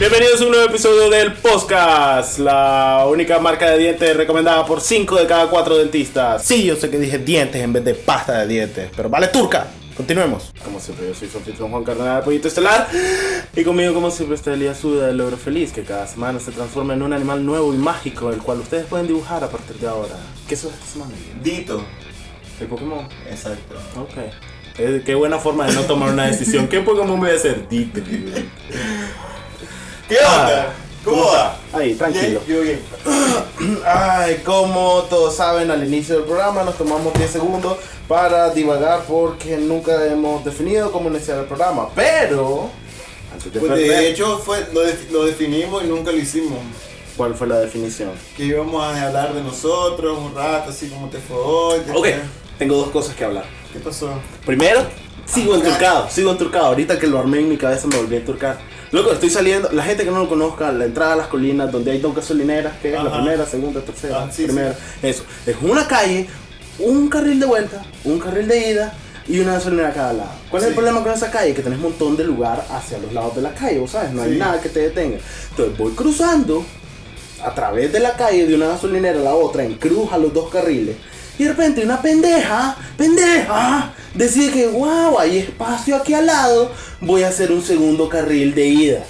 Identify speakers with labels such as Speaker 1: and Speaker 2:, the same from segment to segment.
Speaker 1: Bienvenidos a un nuevo episodio del podcast, la única marca de dientes recomendada por 5 de cada 4 dentistas. Sí, yo sé que dije dientes en vez de pasta de dientes, pero vale turca. Continuemos. Como siempre, yo soy su anfitrión Juan Cardenal Pollito Estelar. Y conmigo, como siempre, está Elías Suda, el logro feliz, que cada semana se transforma en un animal nuevo y mágico, el cual ustedes pueden dibujar a partir de ahora. ¿Qué es esta semana? Elías?
Speaker 2: Dito.
Speaker 1: El Pokémon.
Speaker 2: Exacto.
Speaker 1: Ok. Eh, qué buena forma de no tomar una decisión. ¿Qué Pokémon voy a hacer? Dito.
Speaker 2: ¿Qué onda? ¿Cómo va?
Speaker 1: Ahí, tranquilo.
Speaker 2: Bien.
Speaker 1: Ay, como todos saben, al inicio del programa nos tomamos 10 segundos para divagar porque nunca hemos definido cómo iniciar el programa. Pero, antes de
Speaker 2: Pues de hecho fue, lo, defi- lo definimos y nunca lo hicimos.
Speaker 1: ¿cuál fue la definición?
Speaker 2: Que íbamos a hablar de nosotros un rato, así como te fue hoy.
Speaker 1: Ok,
Speaker 2: fue.
Speaker 1: tengo dos cosas que hablar.
Speaker 2: ¿Qué pasó?
Speaker 1: Primero, sigo enturcado, sigo enturcado. Ahorita que lo armé en mi cabeza me volví a enturcar. Loco, estoy saliendo, la gente que no lo conozca, la entrada a las colinas donde hay dos gasolineras, que es la primera, segunda, tercera,
Speaker 2: Ah, sí,
Speaker 1: primera, eso. Es una calle, un carril de vuelta, un carril de ida y una gasolinera a cada lado. ¿Cuál es el problema con esa calle? Que tenés un montón de lugar hacia los lados de la calle, ¿vos sabes? No hay nada que te detenga. Entonces voy cruzando a través de la calle de una gasolinera a la otra en cruz a los dos carriles. Y de repente una pendeja, pendeja, decide que wow, hay espacio aquí al lado, voy a hacer un segundo carril de ida.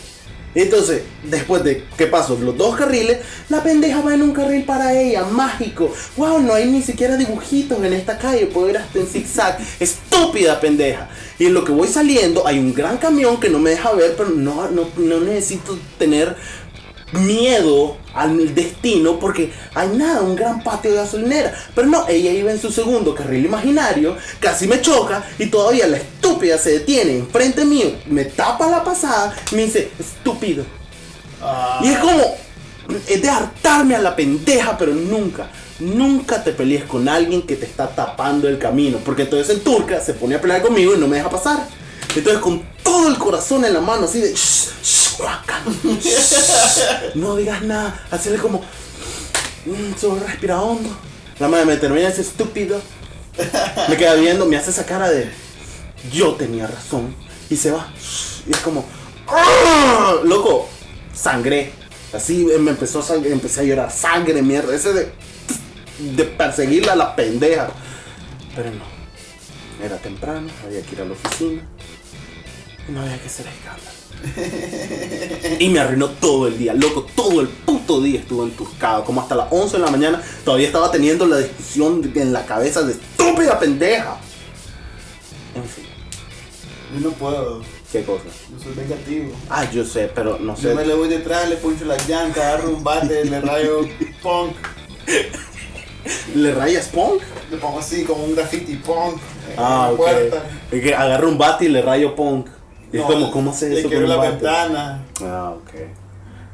Speaker 1: Entonces, después de que paso los dos carriles, la pendeja va en un carril para ella, mágico. Wow, no hay ni siquiera dibujitos en esta calle, puedo ir hasta en zigzag. Estúpida pendeja. Y en lo que voy saliendo hay un gran camión que no me deja ver, pero no, no, no necesito tener miedo al destino porque hay nada, un gran patio de gasolinera. Pero no, ella iba en su segundo carril imaginario, casi me choca y todavía la estúpida se detiene enfrente mío, me tapa la pasada y me dice, estúpido.
Speaker 2: Ah,
Speaker 1: Y es como, es de hartarme a la pendeja, pero nunca, nunca te pelees con alguien que te está tapando el camino. Porque entonces en turca se pone a pelear conmigo y no me deja pasar. Entonces con todo el corazón en la mano, así de, "Shh, shh, no digas nada, hacerle como, "Mm, solo respira hondo. La madre me termina ese estúpido. Me queda viendo, me hace esa cara de, yo tenía razón. Y se va. Y es como, "Ah", loco, sangré. Así me empezó a empecé a llorar. Sangre, mierda. Ese de, de perseguirla a la pendeja. Pero no. Era temprano, había que ir a la oficina. Y no había que hacer escándalo. Y me arruinó todo el día, loco, todo el puto día estuvo entuscado, como hasta las 11 de la mañana todavía estaba teniendo la discusión en la cabeza de estúpida pendeja. En fin,
Speaker 2: yo no puedo.
Speaker 1: qué cosa.
Speaker 2: Yo soy vengativo.
Speaker 1: Ah, yo sé, pero no sé.
Speaker 2: Yo me le voy detrás, le poncho la llanta, agarro un bate, le rayo punk.
Speaker 1: ¿Le rayas punk?
Speaker 2: Le pongo así como un graffiti punk. en
Speaker 1: Ah,
Speaker 2: la
Speaker 1: ok.
Speaker 2: puerta.
Speaker 1: Es que agarro un bate y le rayo punk. Y es
Speaker 2: No,
Speaker 1: como, ¿cómo haces
Speaker 2: Le
Speaker 1: eso
Speaker 2: quiero
Speaker 1: un
Speaker 2: la ventana.
Speaker 1: Ah, ok.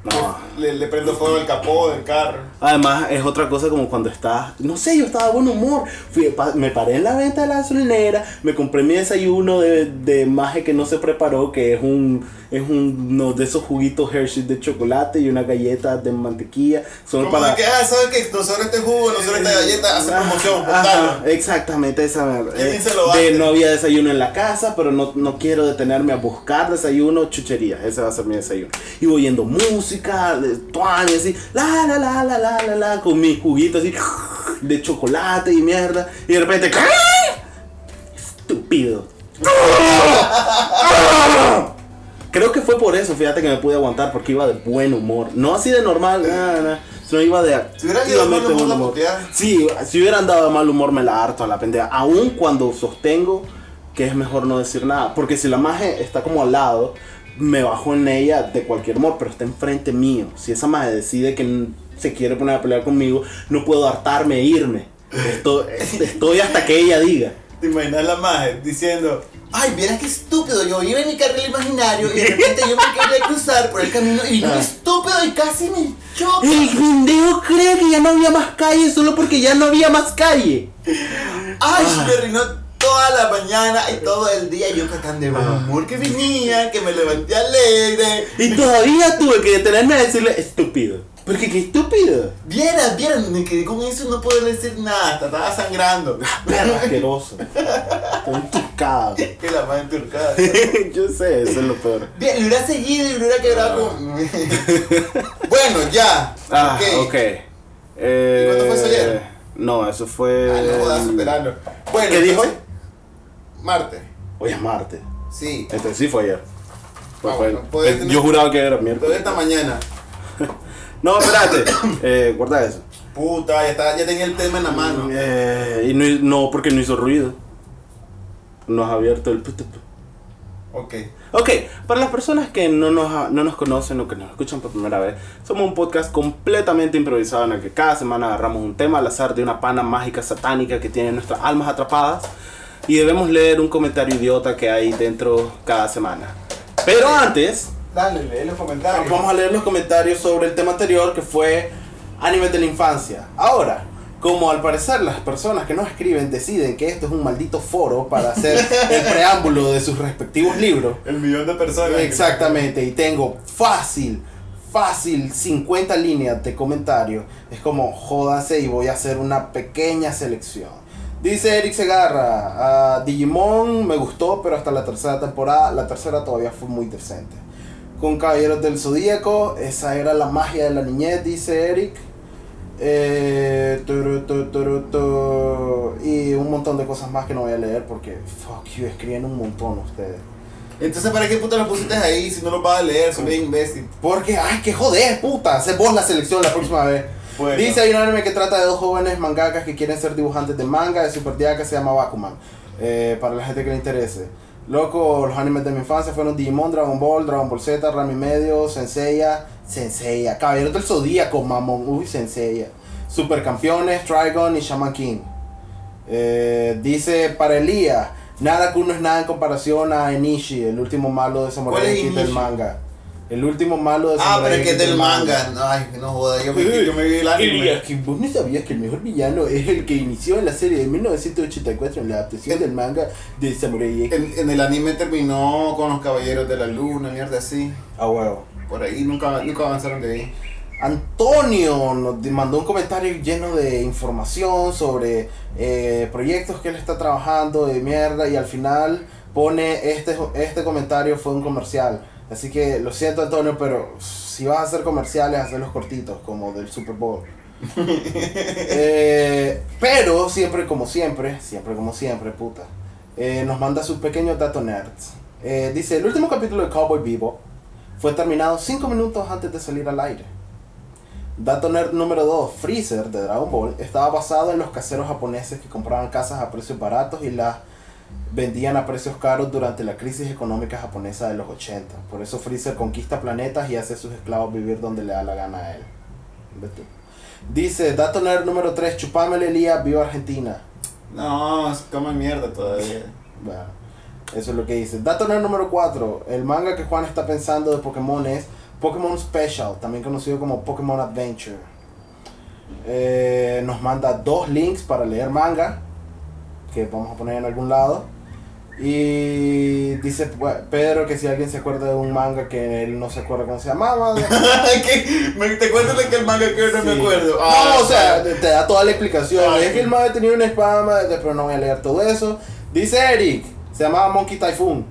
Speaker 1: No.
Speaker 2: Le, le prendo fuego al capó del carro.
Speaker 1: Además, es otra cosa como cuando estás, no sé, yo estaba de buen humor. Fui, pa- me paré en la venta de la gasolinera, me compré mi desayuno de, de maje que no se preparó, que es un es uno de esos juguitos Hershey de chocolate y una galleta de mantequilla. Solo para.
Speaker 2: que, ah, ¿sabes qué? Nosotros este jugo, nosotros esta galleta, hace promoción,
Speaker 1: Ajá, exactamente esa mierda.
Speaker 2: ¿Quién
Speaker 1: Eh, de no había desayuno en la casa, pero no, no quiero detenerme a buscar desayuno, chucherías. Ese va a ser mi desayuno. Y voy oyendo música, de tuani, así, la la la la la la la, con mi juguito así de chocolate y mierda. Y de repente, estúpido. Creo que fue por eso, fíjate que me pude aguantar porque iba de buen humor. No así de normal, nada. Sino iba de
Speaker 2: Si hubieras ido de mal humor,
Speaker 1: buen
Speaker 2: la.
Speaker 1: Sí, si hubiera andado de mal humor me la harto a la pendeja. Aún cuando sostengo que es mejor no decir nada. Porque si la maje está como al lado, me bajo en ella de cualquier humor, pero está enfrente mío. Si esa maje decide que se quiere poner a pelear conmigo, no puedo hartarme e irme. Estoy, estoy hasta que ella diga.
Speaker 2: ¿Te imaginas la maje diciendo, ay, vieras qué estúpido, yo iba en mi carril imaginario y de repente yo me quería cruzar por el camino y vino
Speaker 1: Ah.
Speaker 2: estúpido y casi me choca?
Speaker 1: El pendejo cree que ya no había más calle solo porque ya no había más calle.
Speaker 2: Ay, me arruinó toda la mañana y todo el día yo que tan de buen humor que venía, que me levanté alegre.
Speaker 1: Y todavía tuve que detenerme a decirle estúpido. Porque qué estúpido.
Speaker 2: Vieras, vieras, me quedé con eso y no puedo decir nada, hasta estaba sangrando.
Speaker 1: Perro asqueroso. Estoy entucado.
Speaker 2: Que la más enturcada.
Speaker 1: Yo sé, eso es lo peor.
Speaker 2: Bien, le hubiera seguido y le hubiera quedado con. bueno, ya.
Speaker 1: Ah, ok. Eh,
Speaker 2: cuándo fue eso ayer?
Speaker 1: No, eso fue.
Speaker 2: Ah, no jodas, superarlo. Bueno,
Speaker 1: ¿Qué dijo
Speaker 2: entonces- Martes.
Speaker 1: Hoy es martes.
Speaker 2: Sí.
Speaker 1: Este sí fue ayer. Fue-
Speaker 2: Ah,
Speaker 1: fue-
Speaker 2: bueno, tener-
Speaker 1: Yo juraba que era miércoles.
Speaker 2: esta mañana.
Speaker 1: No, espérate. eh, guarda eso.
Speaker 2: Puta, ya, está, ya tenía el tema en la mano.
Speaker 1: Eh, y no, no, porque no hizo ruido. No has abierto el.
Speaker 2: Ok.
Speaker 1: Ok, para las personas que no nos, no nos conocen o que nos escuchan por primera vez, somos un podcast completamente improvisado en el que cada semana agarramos un tema al azar de una pana mágica satánica que tiene nuestras almas atrapadas y debemos leer un comentario idiota que hay dentro cada semana. Pero antes,
Speaker 2: Dale, lee los comentarios.
Speaker 1: vamos a leer los comentarios sobre el tema anterior que fue animes de la infancia. Ahora, como al parecer las personas que nos escriben deciden que esto es un maldito foro para hacer el preámbulo de sus respectivos libros,
Speaker 2: El millón de personas.
Speaker 1: Exactamente, y tengo fácil, fácil 50 líneas de comentarios. Es como, jódase y voy a hacer una pequeña selección. Dice Eric Segarra, "Ah, Digimon me gustó, pero hasta la tercera temporada, la tercera todavía fue muy decente. Con Caballeros del Zodíaco, esa era la magia de la niñez, dice Eric. Eh, turu, tu, turu, tu, y un montón de cosas más que no voy a leer porque, fuck you, escriben un montón ustedes.
Speaker 2: Entonces, ¿para qué puta lo pusiste ahí si no lo vas a leer? Soy bien imbécil.
Speaker 1: Porque, ay, que joder, puta. Hacé vos la selección la próxima vez.
Speaker 2: Bueno.
Speaker 1: Dice, hay un anime que trata de dos jóvenes mangakas que quieren ser dibujantes de manga de super que se llama Bakuman. Eh, para la gente que le interese. Loco, los animes de mi infancia fueron Digimon, Dragon Ball, Dragon Ball Z, Rami Medio, Senseiya, Senseiya, Caballeros del Zodíaco, mamón, uy, Senseiya. Supercampeones, Trigon y Shaman King. Eh, dice para Elías, Naraku no es nada en comparación a Enishi, el último malo de Samurai
Speaker 2: ¿Cuál es
Speaker 1: X del manga. El último malo de
Speaker 2: Ah, pero es que es del manga. Ay, no jodas, yo me, yo me vi el anime.
Speaker 1: Que vos no sabías que el mejor villano es el que inició en la serie de 1984 en la adaptación del manga de Samurai X.
Speaker 2: En, en el anime terminó con los caballeros de la luna, mierda así.
Speaker 1: Ah, huevo.
Speaker 2: Por ahí nunca, nunca avanzaron de ahí.
Speaker 1: Antonio nos mandó un comentario lleno de información sobre eh, proyectos que él está trabajando de mierda y al final pone este, este comentario fue un comercial. Así que lo siento Antonio, pero si vas a hacer comerciales, hazlos cortitos, como del Super Bowl. Eh, pero siempre como siempre, siempre como siempre, puta, eh, nos manda sus pequeños datos nerds. Eh, dice, el último capítulo de Cowboy Vivo fue terminado 5 minutos antes de salir al aire. Dato nerd número 2, Freezer de Dragon Ball estaba basado en los caseros japoneses que compraban casas a precios baratos y las vendían a precios caros durante la crisis económica japonesa de los 80. Por eso Freezer conquista planetas y hace a sus esclavos vivir donde le da la gana a él. Dice, dato nerd número 3, Chupame Elías, viva Argentina.
Speaker 2: No, se come mierda todavía.
Speaker 1: Bueno, eso es lo que dice. Dato nerd número 4, el manga que Juan está pensando de Pokémon es Pokémon Special, también conocido como Pokémon Adventure. Eh, nos manda dos links para leer manga, que vamos a poner en algún lado. Y dice Pedro que si alguien se acuerda de un manga que él no se acuerda cómo se llamaba.
Speaker 2: ¿Qué? ¿Me- ¿Te acuerdas de que el manga que yo no
Speaker 1: Sí.
Speaker 2: me acuerdo? Ah,
Speaker 1: no, o sea, te, da toda la explicación.
Speaker 2: Ah,
Speaker 1: es que el manga tenía una espada, pero no voy a leer todo eso. Dice Eric, se llamaba Monkey Typhoon.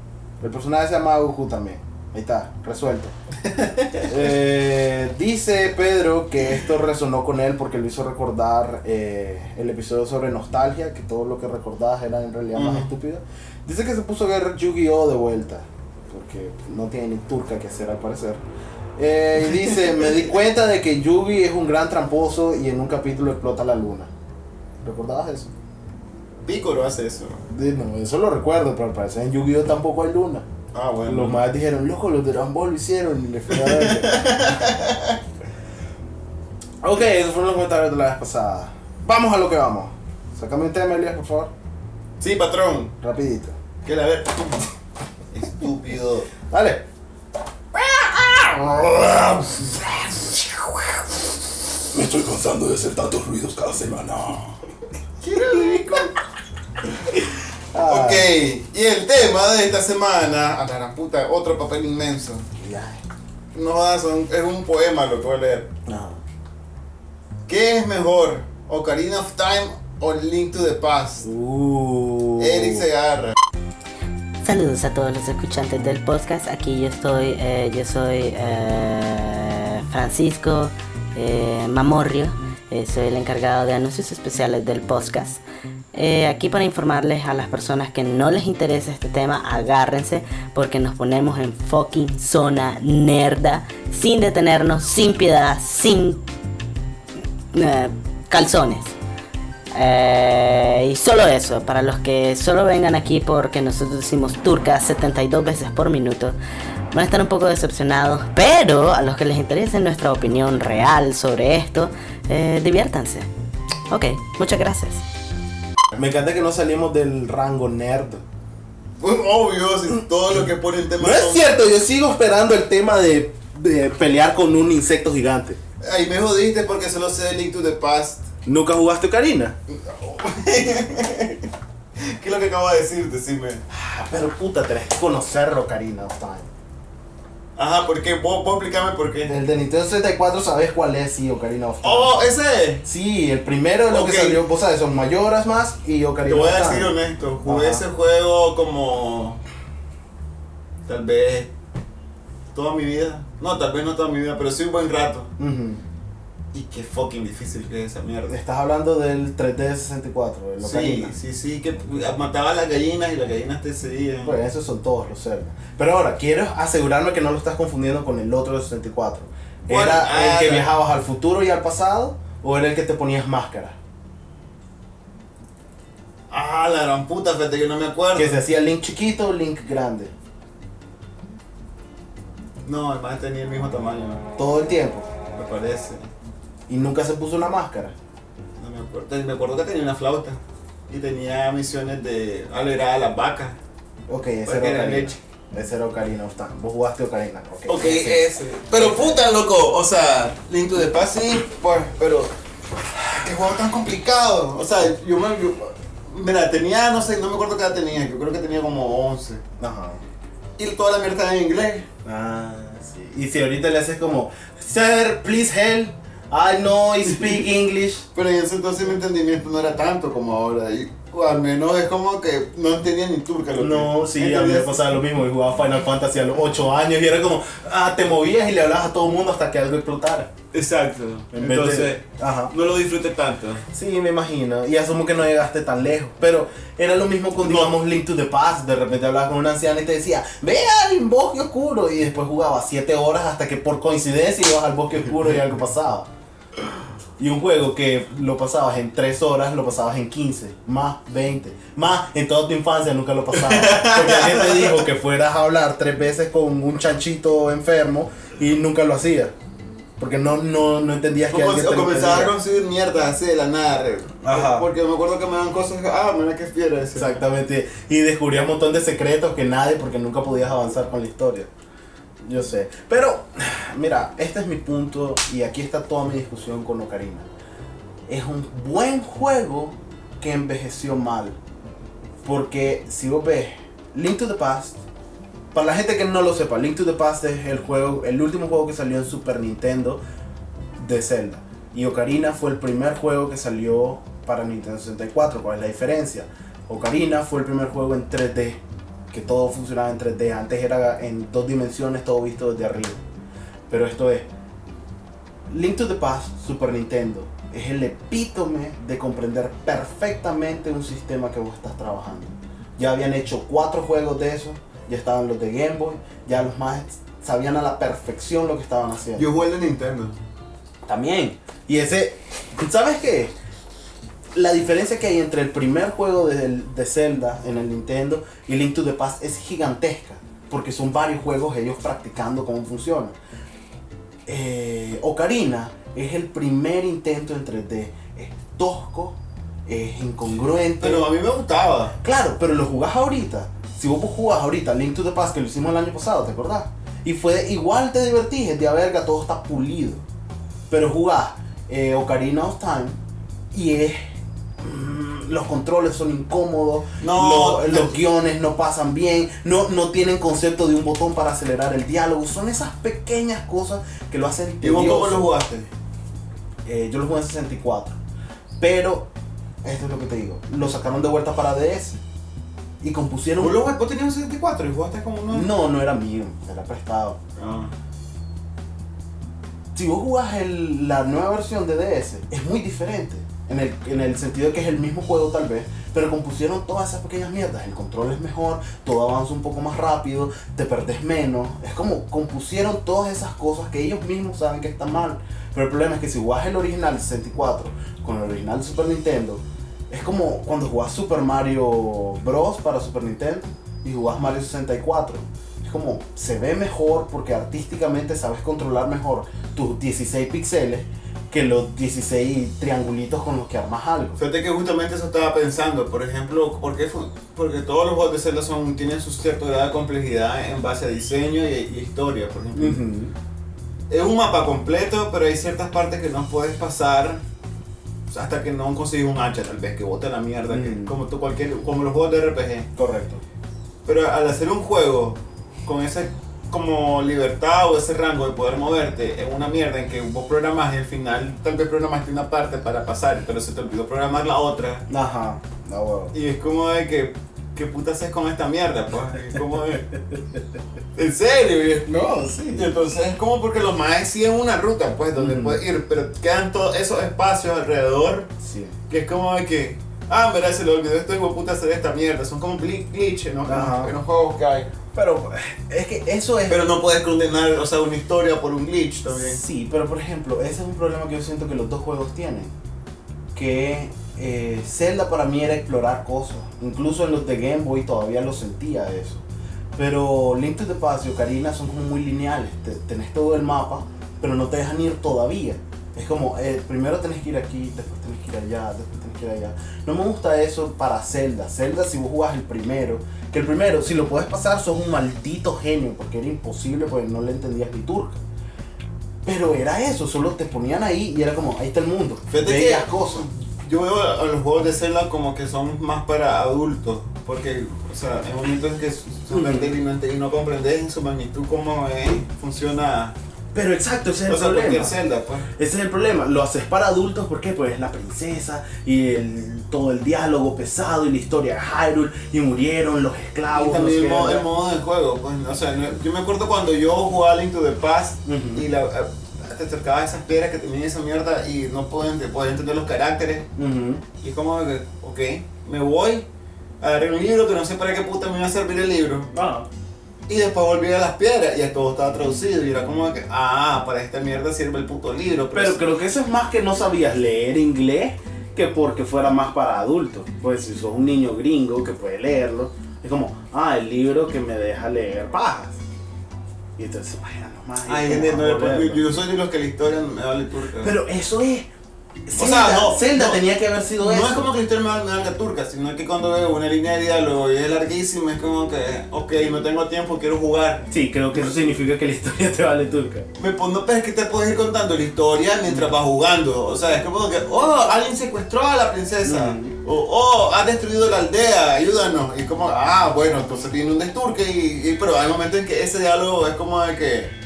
Speaker 1: El personaje se llamaba Goku también. Ahí está, resuelto. Eh, dice Pedro que esto resonó con él porque lo hizo recordar eh, el episodio sobre nostalgia, que todo lo que recordabas era en realidad más estúpido. Dice que se puso a ver Yu-Gi-Oh de vuelta, porque no tiene ni turca que hacer al parecer. Eh, y dice, me di cuenta de que Yugi es un gran tramposo y en un capítulo explota la luna. ¿Recordabas eso?
Speaker 2: Piccolo hace eso.
Speaker 1: No, eso lo recuerdo, pero al parecer en Yu-Gi-Oh tampoco hay luna.
Speaker 2: Ah, bueno.
Speaker 1: Los más dijeron, loco, los de Dragon Ball lo hicieron y le fue a. Ok, esos fueron los comentarios de la vez pasada. Vamos a lo que vamos. Sácame un tema, Elías, por favor.
Speaker 2: Sí, patrón.
Speaker 1: Rapidito.
Speaker 2: Que la ver. Estúpido.
Speaker 1: Dale.
Speaker 3: Me estoy cansando de hacer tantos ruidos cada semana.
Speaker 1: Ah,
Speaker 2: Ok, y el tema de esta semana, a la puta, otro papel inmenso.
Speaker 1: ya.
Speaker 2: No jodas, son- es un poema lo que voy a leer.
Speaker 1: No.
Speaker 2: ¿Qué es mejor? ¿Ocarina of Time o Link to the Past?
Speaker 1: Uh.
Speaker 2: Eric se agarra.
Speaker 4: Saludos a todos los escuchantes del podcast. Aquí yo estoy, eh, yo soy eh, Francisco eh, Mamorrio. Eh, soy el encargado de anuncios especiales del podcast. Eh, aquí para informarles a las personas que no les interesa este tema, agárrense porque nos ponemos en fucking zona nerda, sin detenernos, sin piedad, sin eh, calzones. Eh, y solo eso, para los que solo vengan aquí porque nosotros decimos turca 72 veces por minuto, van a estar un poco decepcionados, pero a los que les interese nuestra opinión real sobre esto, eh, diviértanse. Ok, muchas gracias.
Speaker 1: Me encanta que no salimos del rango nerd.
Speaker 2: Obvio, si todo lo que pone el tema
Speaker 1: No es cierto, yo sigo esperando el tema de, de pelear con un insecto gigante.
Speaker 2: Ay, me jodiste porque solo sé de Link to the Past.
Speaker 1: ¿Nunca jugaste Ocarina?
Speaker 2: ¿Qué es lo que acabo de decir? Decime.
Speaker 1: Ah, pero puta, tenés que conocer Ocarina of Time.
Speaker 2: Ajá, ¿por qué? ¿Vos, vos explícame por qué?
Speaker 1: El de Nintendo 64 sabes cuál es, sí, Ocarina of Time.
Speaker 2: Oh, ese.
Speaker 1: Sí, el primero, lo
Speaker 2: Ok.
Speaker 1: que salió, vos sabes, son mayoras más y
Speaker 2: Te
Speaker 1: Ocarina
Speaker 2: voy
Speaker 1: of
Speaker 2: a decir honesto, jugué
Speaker 1: Ajá.
Speaker 2: ese juego como. Tal vez. Toda mi vida. No, tal vez no toda mi vida, pero sí un buen rato.
Speaker 1: Ujú.
Speaker 2: Y qué fucking difícil que es esa mierda.
Speaker 1: Estás hablando del 3D de 64, el
Speaker 2: Sí, sí, sí, que mataba a las gallinas y las gallinas te seguían.
Speaker 1: Bueno, esos son todos los Zelda. Pero ahora, quiero asegurarme que no lo estás confundiendo con el otro de 64.
Speaker 2: ¿Cuál?
Speaker 1: ¿Era
Speaker 2: Ah,
Speaker 1: el que
Speaker 2: la-
Speaker 1: viajabas al futuro y al pasado? ¿O era el que te ponías máscara?
Speaker 2: Ah, la gran puta, fíjate que no me acuerdo.
Speaker 1: Que se hacía Link chiquito o Link grande.
Speaker 2: No, además tenía el mismo tamaño,
Speaker 1: Todo el tiempo.
Speaker 2: me parece.
Speaker 1: Y nunca se puso una máscara.
Speaker 2: No me acuerdo. Me acuerdo que tenía una flauta. Y tenía misiones de alegrar a las vacas.
Speaker 1: Ok, ese era
Speaker 2: leche.
Speaker 1: Ese era Ocarina of Time. Vos jugaste Ocarina. Ok,
Speaker 2: Ok,
Speaker 1: ese.
Speaker 2: ese. Pero puta, loco. O sea, Link to the Past sí, pues, pero. Qué juego tan complicado. O sea, yo me. yo- mira, tenía, no sé, no me acuerdo qué edad tenía. Yo creo que tenía como 11.
Speaker 1: Ajá.
Speaker 2: Y toda la mierda estaba en inglés.
Speaker 1: Ah, sí. Y si ahorita le haces como, Sir, please help. I know I speak English.
Speaker 2: Pero en ese entonces mi entendimiento no era tanto como ahora. Y, al menos es como que no entendía ni turca. lo que-
Speaker 1: No, sí, a mí me pasaba lo mismo. Yo jugaba Final Fantasy a los 8 años y era como, ah, te movías y le hablabas a todo el mundo hasta que algo explotara.
Speaker 2: Exacto.
Speaker 1: En vez
Speaker 2: Entonces,
Speaker 1: de- Ajá.
Speaker 2: no lo disfruté tanto.
Speaker 1: Sí, me imagino. Y asumo que no llegaste tan lejos. Pero era lo mismo con, digamos, Link to the Past. De repente hablabas con una anciana y te decía, ve al bosque oscuro. Y después jugabas 7 horas hasta que por coincidencia ibas al bosque oscuro y algo pasaba. Y un juego que lo pasabas en 3 horas, lo pasabas en 15, más 20, más en toda tu infancia nunca lo pasabas. Porque alguien te dijo que fueras a hablar tres veces con un chanchito enfermo y nunca lo hacías. Porque no, no, no entendías que alguien te
Speaker 2: o
Speaker 1: lo
Speaker 2: comenzaba a conseguir mierda así de la nada.
Speaker 1: Ajá.
Speaker 2: Porque me acuerdo que me dan cosas. Ah, mira qué fiera ese.
Speaker 1: Exactamente. Y descubrías un montón de secretos que nadie, porque nunca podías avanzar con la historia. Yo sé. Pero, mira, este es mi punto y aquí está toda mi discusión con Ocarina. Es un buen juego que envejeció mal. Porque si vos ves Link to the Past, para la gente que no lo sepa, Link to the Past es el juego, el último juego que salió en Super Nintendo de Zelda. Y Ocarina fue el primer juego que salió para Nintendo 64. ¿Cuál es la diferencia? Ocarina fue el primer juego en 3D, que todo funcionaba en 3D. Antes era en dos dimensiones, todo visto desde arriba. Pero esto es Link to the Past, Super Nintendo, es el epítome de comprender perfectamente un sistema que vos estás trabajando. Ya habían hecho cuatro juegos de eso, ya estaban los de Game Boy, ya los más sabían a la perfección lo que estaban haciendo.
Speaker 2: Yo jugué el de Nintendo.
Speaker 1: También. Y ese, ¿sabes qué? La diferencia que hay entre el primer juego de, de Zelda en el Nintendo y Link to the Past es gigantesca. Porque son varios juegos ellos practicando cómo funciona. Eh, Ocarina es el primer intento en 3D. Es tosco, es incongruente.
Speaker 2: Pero a mí me gustaba.
Speaker 1: Claro, pero lo jugás ahorita. Si vos jugás ahorita Link to the Past, que lo hicimos el año pasado, ¿te acordás? Y fue igual te divertís, es de a verga, todo está pulido. Pero jugás eh, Ocarina of Time y es. mm, los controles son incómodos,
Speaker 2: No,
Speaker 1: lo-
Speaker 2: te-
Speaker 1: los guiones no pasan bien, no, no tienen concepto de un botón para acelerar el diálogo. Son esas pequeñas cosas que lo hacen
Speaker 2: ¿Y vos cómo lo jugaste?
Speaker 1: eh, yo lo jugué en 64. Pero, esto es lo que te digo, lo sacaron de vuelta para DS. Y compusieron...
Speaker 2: ¿Vos, lo, vos tenías un 64 y jugaste como uno.
Speaker 1: No, no era mío, era prestado.
Speaker 2: Ah.
Speaker 1: Si vos jugás el- la nueva versión de DS, es muy diferente. En el, en el sentido de que es el mismo juego tal vez, pero compusieron todas esas pequeñas mierdas. El control es mejor, todo avanza un poco más rápido, te perdés menos. Es como compusieron todas esas cosas que ellos mismos saben que están mal. Pero el problema es que si jugás el original 64 con el original de Super Nintendo, es como cuando jugás Super Mario Bros. para Super Nintendo y jugás Mario 64. Es como, se ve mejor porque artísticamente sabes controlar mejor tus 16 píxeles que los 16 triangulitos con los que armas algo.
Speaker 2: Fíjate que justamente eso estaba pensando, por ejemplo, ¿por qué fue? porque todos los juegos de Zelda son, tienen su cierto grado de complejidad en base a diseño y, y historia, por ejemplo.
Speaker 1: Ujú.
Speaker 2: Es un mapa completo, pero hay ciertas partes que no puedes pasar hasta que no consigues un hacha, tal vez, que bote la mierda, que-
Speaker 1: Mm.
Speaker 2: como, tú, cualquier, como los juegos de RPG.
Speaker 1: Correcto.
Speaker 2: Pero al hacer un juego con ese como libertad o ese rango de poder moverte en una mierda en que vos programas y al final tal vez programaste una parte para pasar, pero se te olvidó programar la otra.
Speaker 1: Ajá, no huevo.
Speaker 2: Y es como de que, ¿qué puta haces con esta mierda? Pues? Es. ¿En serio?
Speaker 1: No, sí.
Speaker 2: y entonces es como porque los maes siguen una ruta, pues, donde
Speaker 1: Mm.
Speaker 2: puedes ir, pero quedan todos esos espacios alrededor
Speaker 1: Sí.
Speaker 2: que es como de que, ah, mira, se le olvidó esto y puta hacer esta mierda. Son como gli- glitches, ¿no?
Speaker 1: Ajá.
Speaker 2: En los juegos que hay.
Speaker 1: Pero es que eso es...
Speaker 2: Pero no puedes condenar, o sea, una historia por un glitch también.
Speaker 1: Sí, pero por ejemplo, ese es un problema que yo siento que los dos juegos tienen. Que eh, Zelda para mí era explorar cosas. Incluso en los de Game Boy todavía lo sentía eso. Pero Link to the Past y Ocarina son como muy lineales. Te- tenés todo el mapa, pero no te dejan ir todavía. Es como, eh, primero tenés que ir aquí, después tenés que ir allá, después tenés que ir allá. No me gusta eso para Zelda. Zelda si vos jugás el primero, que el primero, si lo puedes pasar, sos un maldito genio, porque era imposible, porque no le entendías ni turca. Pero era eso, solo te ponían ahí y era como, ahí está el mundo.
Speaker 2: Fíjate
Speaker 1: Bellas
Speaker 2: que-
Speaker 1: cosas.
Speaker 2: Yo veo a los juegos de Zelda como que son más para adultos, porque, o sea, en momentos en que son vertical y no comprendes en su magnitud cómo funciona,
Speaker 1: Pero exacto, ese es
Speaker 2: o
Speaker 1: el
Speaker 2: sea, cualquier
Speaker 1: problema.
Speaker 2: Zelda, pues.
Speaker 1: Ese es el problema. Lo haces para adultos, ¿por qué? Pues es la princesa y el, todo el diálogo pesado y la historia de Hyrule y murieron los esclavos.
Speaker 2: Y también el modo, el modo de juego, pues, o sea, yo me acuerdo cuando yo jugaba Link to the Past y la, te acercabas a esas piedras que tenían esa mierda y no pueden, podían entender los caracteres. Y es como que, ok, me voy, agarré un libro que no sé para qué puta me iba a servir el libro.
Speaker 1: Ah,
Speaker 2: Y después volví a las piedras y ya todo estaba traducido y era como que, ah, para esta mierda sirve el puto libro.
Speaker 1: Pero creo que eso es más que no sabías leer inglés que porque fuera más para adultos. Pues si sos un niño gringo que puede leerlo, es como, ah, el libro que me deja leer pajas. Y entonces, vaya
Speaker 2: Ay, gente, no,
Speaker 1: ah,
Speaker 2: yo, soy de los que la historia me vale turca.
Speaker 1: Pero eso es.
Speaker 2: sea,
Speaker 1: Zelda,
Speaker 2: no,
Speaker 1: Zelda
Speaker 2: no.
Speaker 1: tenía que haber sido
Speaker 2: no
Speaker 1: eso.
Speaker 2: es como que la historia me valga turca, sino que cuando veo una línea de diálogo y es larguísima, es como que, ok, no tengo tiempo, quiero jugar.
Speaker 1: Sí, creo que eso significa que la historia te vale turca.
Speaker 2: Me pongo, pero es que te puedes ir contando la historia mientras vas jugando. O sea, es como que, oh, alguien secuestró a la princesa.
Speaker 1: Mm.
Speaker 2: O, oh, has destruido la aldea, ayúdanos. Y como, ah, bueno, entonces viene un desturque. Y, y- pero hay momentos en que ese diálogo es como de que,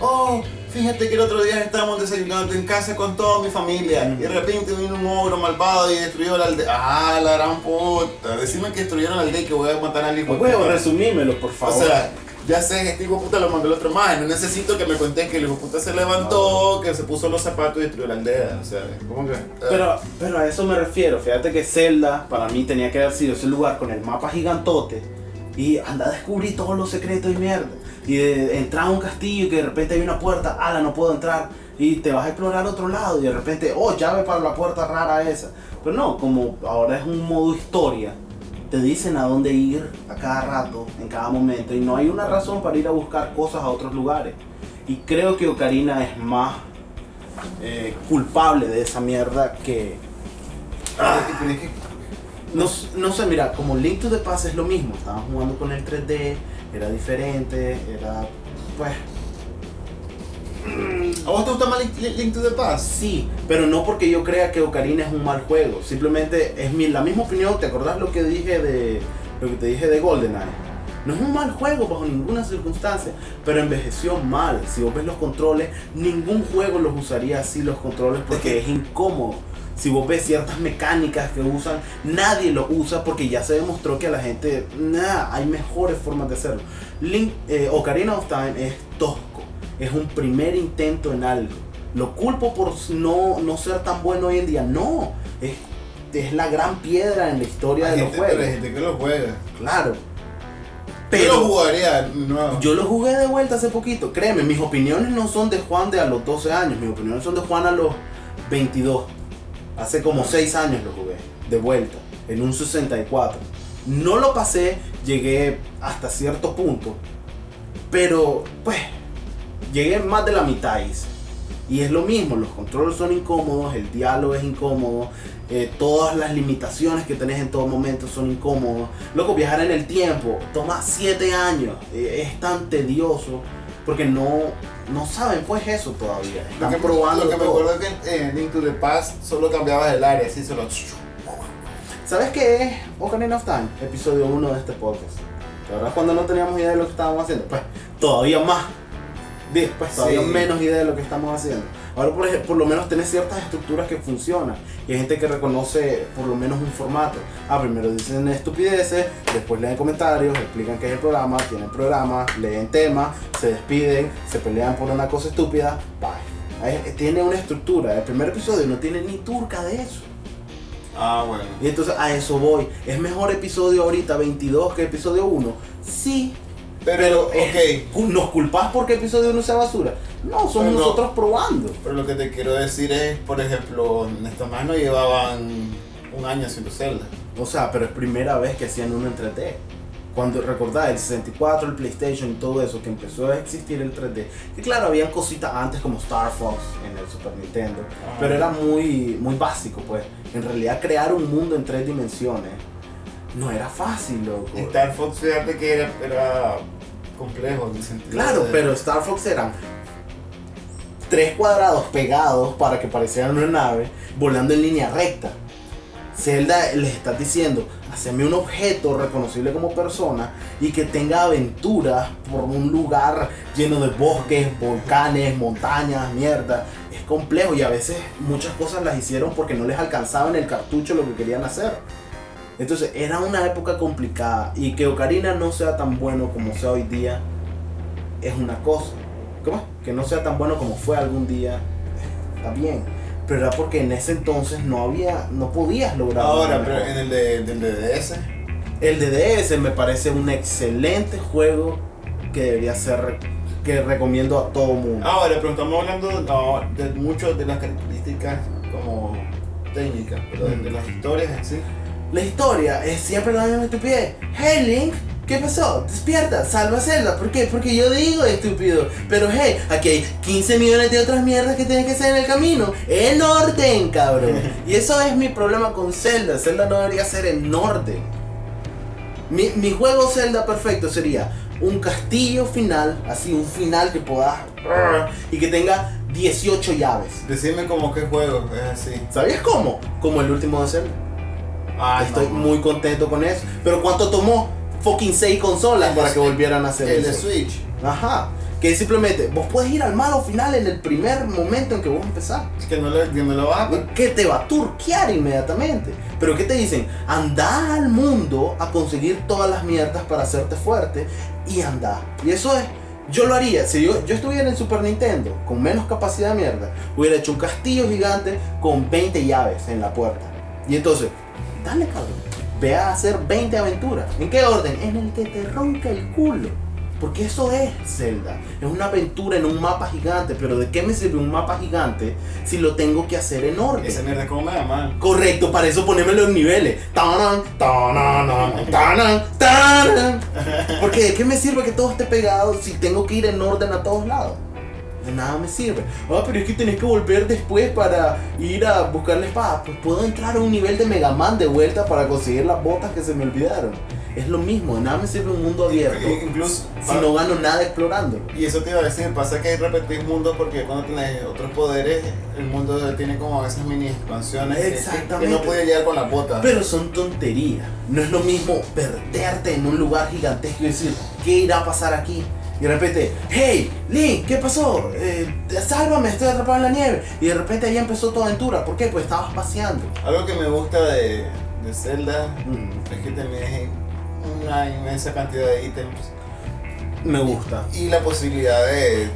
Speaker 2: oh, fíjate que el otro día estábamos desayunando en casa con toda mi familia.
Speaker 1: Mm.
Speaker 2: Y de repente vino un ogro malvado y destruyó la aldea. Ah, la gran puta. Decime que destruyeron la aldea y que voy a matar al hijo.
Speaker 1: Huevo, resumímelo, por
Speaker 2: O
Speaker 1: favor.
Speaker 2: sea, ya sé este hijo puta lo mandó el otro más. No necesito que me cuenten que el hijo puta se levantó, que se puso los zapatos y destruyó la aldea. O sea, ¿cómo que?
Speaker 1: Pero, pero a eso me refiero. Fíjate que Zelda para mí tenía que haber sido ese lugar con el mapa gigantote y anda a descubrir todos los secretos y mierda. Y de, entrar a un castillo y que de repente hay una puerta, ala, no puedo entrar. Y te vas a explorar otro lado y de repente, oh, llave para la puerta rara esa. Pero no, como ahora es un modo historia, te dicen a dónde ir a cada rato, en cada momento. Y no hay una razón para ir a buscar cosas a otros lugares. Y creo que Ocarina es más eh, culpable de esa mierda que no, no sé, mira, como Link to the Past es lo mismo, estaban jugando con el 3D, era diferente, era pues
Speaker 2: ¿A vos te gusta más Link, Link to the Past?
Speaker 1: sí, pero no porque yo crea que Ocarina es un mal juego, simplemente es mi, la misma opinión, ¿te acordás lo que dije de lo que te dije de GoldenEye? No es un mal juego bajo ninguna circunstancia, pero envejeció mal. Si vos ves los controles, ningún juego los usaría así los controles porque es incómodo. Si vos ves ciertas mecánicas que usan, nadie lo usa porque ya se demostró que a la gente, nada, hay mejores formas de hacerlo. Link, eh, Ocarina of Time es tosco, es un primer intento en algo. Lo culpo por no, no ser tan bueno hoy en día. No, es, es la gran piedra en la historia
Speaker 2: Hay
Speaker 1: de los
Speaker 2: pero hay
Speaker 1: juegos.
Speaker 2: gente que lo juega.
Speaker 1: Claro.
Speaker 2: Yo lo jugaría nuevo.
Speaker 1: Yo lo jugué de vuelta hace poquito. Créeme, mis opiniones no son de Juan de a los 12 años. Mis opiniones son de Juan a los 22. Hace como 6 años lo jugué. De vuelta. En un 64. No lo pasé. Llegué hasta cierto punto. Pero, pues, llegué más de la mitad. hice. Y es lo mismo, los controles son incómodos, el diálogo es incómodo, eh, todas las limitaciones que tenés en todo momento son incómodos. Luego viajar en el tiempo toma 7 años, eh, es tan tedioso porque no, no saben pues eso todavía.
Speaker 2: Lo
Speaker 1: Están
Speaker 2: que,
Speaker 1: probando
Speaker 2: lo que me
Speaker 1: todo.
Speaker 2: acuerdo es que en Link to the Past solo cambiabas el área, así solo.
Speaker 1: ¿Sabes qué es Ocarina of Time? Episodio 1 de este podcast. La verdad cuando no teníamos idea de lo que estábamos haciendo, pues todavía más. Después todavía
Speaker 2: Sí.
Speaker 1: menos idea de lo que estamos haciendo. Ahora por, por lo menos tenés ciertas estructuras que funcionan. Y hay gente que reconoce por lo menos un formato. Ah, primero dicen estupideces, después leen comentarios, explican qué es el programa, tienen programa, leen temas, se despiden, se pelean por una cosa estúpida, bye. Tiene una estructura. El primer episodio no tiene ni turca de eso.
Speaker 2: Ah, bueno.
Speaker 1: Y entonces a eso voy. ¿Es mejor episodio ahorita 22 que episodio 1? Sí.
Speaker 2: Pero,
Speaker 1: es-
Speaker 2: ok.
Speaker 1: ¿Nos culpas porque episodio 1 sea basura? No, somos
Speaker 2: no.
Speaker 1: nosotros probando.
Speaker 2: Pero lo que te quiero decir es, por ejemplo, estos más no llevaban un año haciendo Zelda.
Speaker 1: O sea, pero es primera vez que hacían uno en 3D. Cuando recordás el 64, el PlayStation y todo eso, que empezó a existir el 3D. Que claro, habían cositas antes como Star Fox en el Super Nintendo.
Speaker 2: Ajá.
Speaker 1: Pero era muy, muy básico, pues. En realidad crear un mundo en tres dimensiones no era fácil, loco.
Speaker 2: Star Fox, fíjate que era, era complejo en el sentido
Speaker 1: Claro,
Speaker 2: de-
Speaker 1: pero Star Fox eran tres cuadrados pegados para que parecieran una nave volando en línea recta. Zelda les está diciendo, haceme un objeto reconocible como persona y que tenga aventuras por un lugar lleno de bosques, volcanes, montañas, mierda. Es complejo y a veces muchas cosas las hicieron porque no les alcanzaba en el cartucho lo que querían hacer. Entonces era una época complicada y que Ocarina no sea tan bueno como sea hoy día es una cosa. ¿Cómo? Que no sea tan bueno como fue algún día está bien. Pero era porque en ese entonces no había, no podías lograr.
Speaker 2: Ahora, pero
Speaker 1: mejor.
Speaker 2: en el de, del DDS,
Speaker 1: El DDS me parece un excelente juego que debería ser, que recomiendo a todo mundo.
Speaker 2: Ahora, pero estamos hablando no, de muchas de las características como técnicas, pero de, de las historias en sí.
Speaker 1: La historia es siempre la misma estupidez. Hey Link, ¿qué pasó? Despierta, salva a Zelda. ¿Por qué? Porque yo digo estúpido. Pero hey, aquí hay 15 millones de otras mierdas que tienes que hacer en el camino. En orden, cabrón. Y eso es mi problema con Zelda. Zelda no debería ser en orden. Mi, mi juego Zelda perfecto sería un castillo final, así un final que puedas y que tenga 18 llaves.
Speaker 2: Decime como qué juego es así.
Speaker 1: ¿Sabías cómo? Como el último de Zelda.
Speaker 2: Ah,
Speaker 1: Estoy muy contento con eso. Pero ¿cuánto tomó? Fucking 6 consolas
Speaker 2: El
Speaker 1: para que volvieran a hacer
Speaker 2: El de
Speaker 1: eso.
Speaker 2: Switch.
Speaker 1: Ajá. Que simplemente vos puedes ir al malo final en el primer momento en que vos empezás.
Speaker 2: Es que no, le, que no lo vas a
Speaker 1: Que te va a turquear inmediatamente. Pero ¿qué te dicen? Anda al mundo a conseguir todas las mierdas para hacerte fuerte y anda. Y eso es. Yo lo haría. Si yo, yo estuviera en el Super Nintendo con menos capacidad de mierda, hubiera hecho un castillo gigante con 20 llaves en la puerta. Y entonces, dale cabrón. Ve a hacer 20 aventuras. ¿En qué orden? En el que te ronca el culo. Porque eso es Zelda. Es una aventura en un mapa gigante. Pero ¿de qué me sirve un mapa gigante si lo tengo que hacer en orden?
Speaker 2: Esa mierda como Mega Man.
Speaker 1: Correcto, para eso ponémelo en niveles. Tanan, tanan, tanan, tanan. Porque de qué me sirve que todo esté pegado si tengo que ir en orden a todos lados. De nada me sirve. Ah, pero es que tenés que volver después para ir a buscar la espada. Pues puedo entrar a un nivel de Mega Man de vuelta para conseguir las botas que se me olvidaron. Es lo mismo, de nada me sirve un mundo abierto
Speaker 2: Incluso.
Speaker 1: si no gano nada explorándolo.
Speaker 2: Y eso te iba a decir, pasa que repetís mundo porque cuando tienes otros poderes, el mundo tiene como esas mini expansiones que- que- que,
Speaker 1: Exactamente.
Speaker 2: no puede llegar con la bota.
Speaker 1: Pero son tonterías. No es lo mismo perderte en un lugar gigantesco y decir, ¿qué irá a pasar aquí? Y de repente, hey, Link, ¿qué pasó? Eh, sálvame, estoy atrapado en la nieve. Y de repente ahí empezó tu aventura. ¿Por qué? Pues estabas paseando.
Speaker 2: Algo que me gusta de, de Zelda
Speaker 1: Mm,
Speaker 2: es que tenés una inmensa cantidad de ítems
Speaker 1: me gusta.
Speaker 2: y la posibilidad de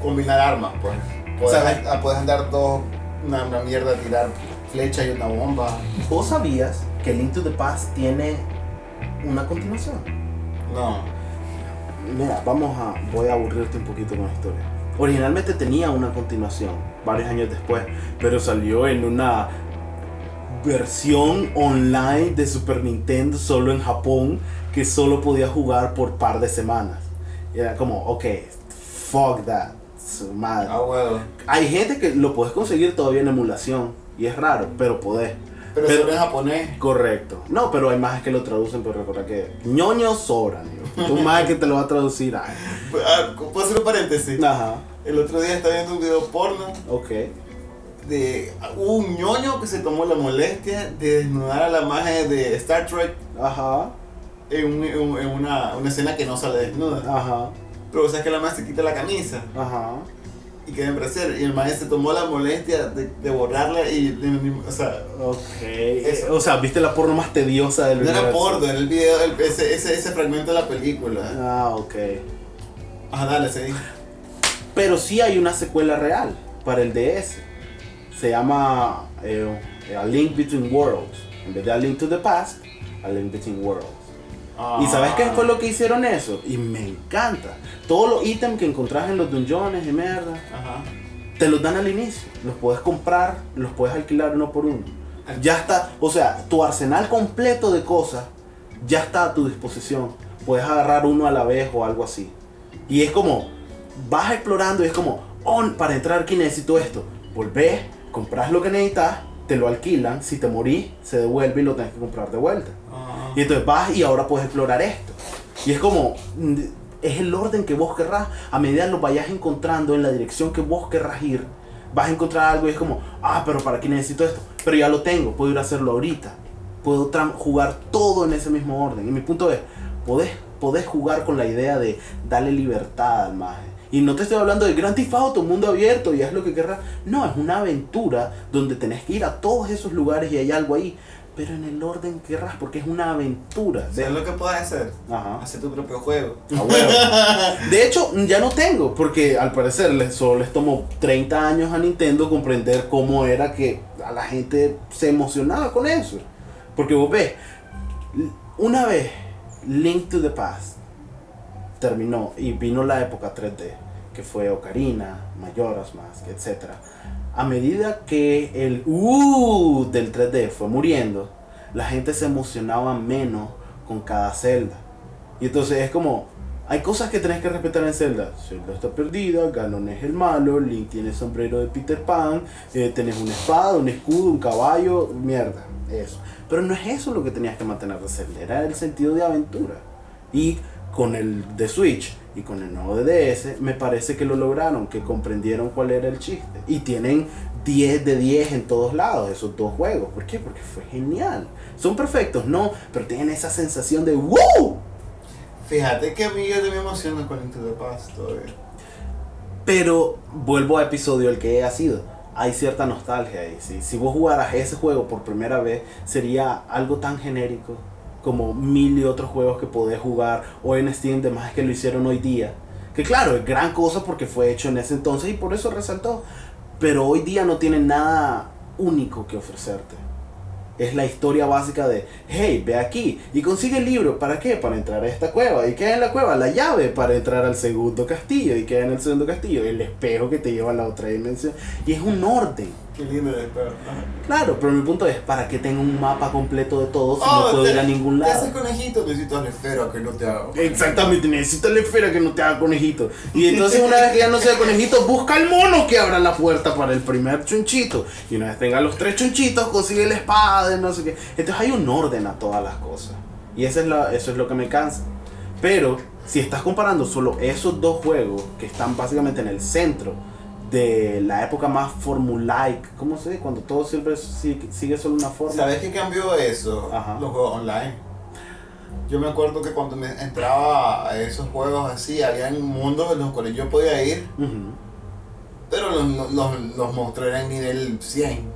Speaker 2: combinar armas, pues. Puedes, ah, puedes andar dos, una, una mierda, tirar flecha y una bomba.
Speaker 1: ¿Vos sabías que Link to the Past tiene una continuación?
Speaker 2: No.
Speaker 1: Mira, vamos a. Voy a aburrirte un poquito con la historia. Originalmente tenía una continuación, varios años después, pero salió en una versión online de Super Nintendo solo en Japón que solo podía jugar por par de semanas. Y era como, ok, fuck that. su madre.
Speaker 2: Ah, bueno.
Speaker 1: Hay gente que lo puedes conseguir todavía en emulación y es raro, pero podés.
Speaker 2: Pero,
Speaker 1: Pero-
Speaker 2: solo en japonés.
Speaker 1: Correcto. No, pero hay más que lo traducen, pero recuerda que ñoños sobran. Tú más que te lo va a traducir. ay.
Speaker 2: Ah, ¿Puedo hacer un paréntesis?
Speaker 1: Ajá,
Speaker 2: El otro día estaba viendo un video porno
Speaker 1: ok.
Speaker 2: de un ñoño que se tomó la molestia de desnudar a la magia de Star Trek
Speaker 1: Ajá,
Speaker 2: en, un- en un- en una, una escena que no sale desnuda.
Speaker 1: ajá,
Speaker 2: Pero sabes que la magia se quita la camisa
Speaker 1: ajá.
Speaker 2: Y queda en brasier. Y el maestro tomó la molestia de, de borrarla y. de- de- o sea. Eso.
Speaker 1: O sea, viste la porno más tediosa del
Speaker 2: no era porno, era el video, el- ese, ese, ese fragmento de la película.
Speaker 1: Ah, ok.
Speaker 2: Ajá, dale, seguí.
Speaker 1: Pero sí hay una secuela real para el DS. Se llama eh, A Link Between Worlds. En vez de A Link to the Past, A Link Between Worlds. ¿Y sabes qué fue lo que hicieron eso? Y me encanta. Todos los ítems que encontrás en los dungeones y mierda,
Speaker 2: Ajá.
Speaker 1: te los dan al inicio. Los puedes comprar, los puedes alquilar uno por uno. Ya está, o sea, tu arsenal completo de cosas ya está a tu disposición. Puedes agarrar uno a la vez o algo así. Y es como, vas explorando y es como, oh, para entrar aquí necesito esto. Volvés, compras lo que necesitas, te lo alquilan. Si te morís, se devuelve y lo tenés que comprar de vuelta. Y entonces vas y ahora puedes explorar esto. Y es como, mm, es el orden que vos querrás. A medida lo vayas encontrando en la dirección que vos querrás ir, vas a encontrar algo y es como, ah, pero ¿para qué necesito esto? Pero ya lo tengo, puedo ir a hacerlo ahorita. Puedo jugar todo en ese mismo orden. Y mi punto es, podés, podés jugar con la idea de darle libertad al maje. Y no te estoy hablando de Grand Theft mundo abierto y haz lo que querrás. No, es una aventura donde tenés que ir a todos esos lugares y hay algo ahí. Pero en el orden que querrás, porque es una aventura.
Speaker 2: ¿Sabes lo que puedes hacer?
Speaker 1: Ajá.
Speaker 2: Hacer tu propio juego.
Speaker 1: A huevo. De hecho, ya no tengo, porque al parecer les, solo les tomó 30 años a Nintendo comprender cómo era que a la gente se emocionaba con eso. Porque vos ves, una vez Link to the Past terminó y vino la época 3D, que fue Ocarina, Majora's Mask, etc. A medida que el uh del 3D fue muriendo, la gente se emocionaba menos con cada celda. Y entonces es como, hay cosas que tenés que respetar en Zelda. Zelda está perdida, Ganon es el malo, Link tiene sombrero de Peter Pan, eh, tenés una espada, un escudo, un caballo, mierda, eso. Pero no es eso lo que tenías que mantener de Zelda, era el sentido de aventura. Y con el de Switch y con el nuevo de DS, me parece que lo lograron, que comprendieron cuál era el chiste. Y tienen 10 de 10 en todos lados esos dos juegos. ¿Por qué? Porque fue genial. ¿Son perfectos? No, pero tienen esa sensación de ¡Wow!
Speaker 2: Fíjate que a mí yo me emociona con Into the Past todavía.
Speaker 1: Pero vuelvo a episodio el que ha sido. Hay cierta nostalgia ahí. Si, si vos jugaras ese juego por primera vez, sería algo tan genérico como mil y otros juegos que podés jugar o en Steam, demás que lo hicieron hoy día. Que claro, es gran cosa porque fue hecho en ese entonces y por eso resaltó. Pero hoy día no tiene nada único que ofrecerte. Es la historia básica de, hey, ve aquí y consigue el libro. ¿Para qué? Para entrar a esta cueva. ¿Y qué hay en la cueva? La llave para entrar al segundo castillo. ¿Y qué hay en el segundo castillo? El espejo que te lleva a la otra dimensión. Y es un orden.
Speaker 2: Qué lindo de espero. Ajá.
Speaker 1: Claro, pero mi punto es, ¿para qué tengo un mapa completo de todo si no puedo
Speaker 2: te-
Speaker 1: ir a ningún
Speaker 2: Te haces
Speaker 1: lado?
Speaker 2: conejito, necesitas la esfera que no te haga.
Speaker 1: Exactamente, necesito la esfera que no te haga conejito. Y entonces una vez que ya no sea conejito, busca el mono que abra la puerta para el primer chunchito. Y una vez tenga los tres chunchitos, consigue la espada, no sé qué. Entonces hay un orden a todas las cosas. Y eso es, la, eso es lo que me cansa. Pero si estás comparando solo esos dos juegos que están básicamente en el centro de la época más formulaic, ¿cómo se dice? Cuando todo siempre sigue, sigue solo una forma.
Speaker 2: ¿Sabes qué cambió eso?
Speaker 1: Ajá.
Speaker 2: Los juegos online. Yo me acuerdo que cuando me entraba a esos juegos así, había mundos en los cuales yo podía ir,
Speaker 1: Ujú.
Speaker 2: pero los, los, los monstruos eran nivel 100.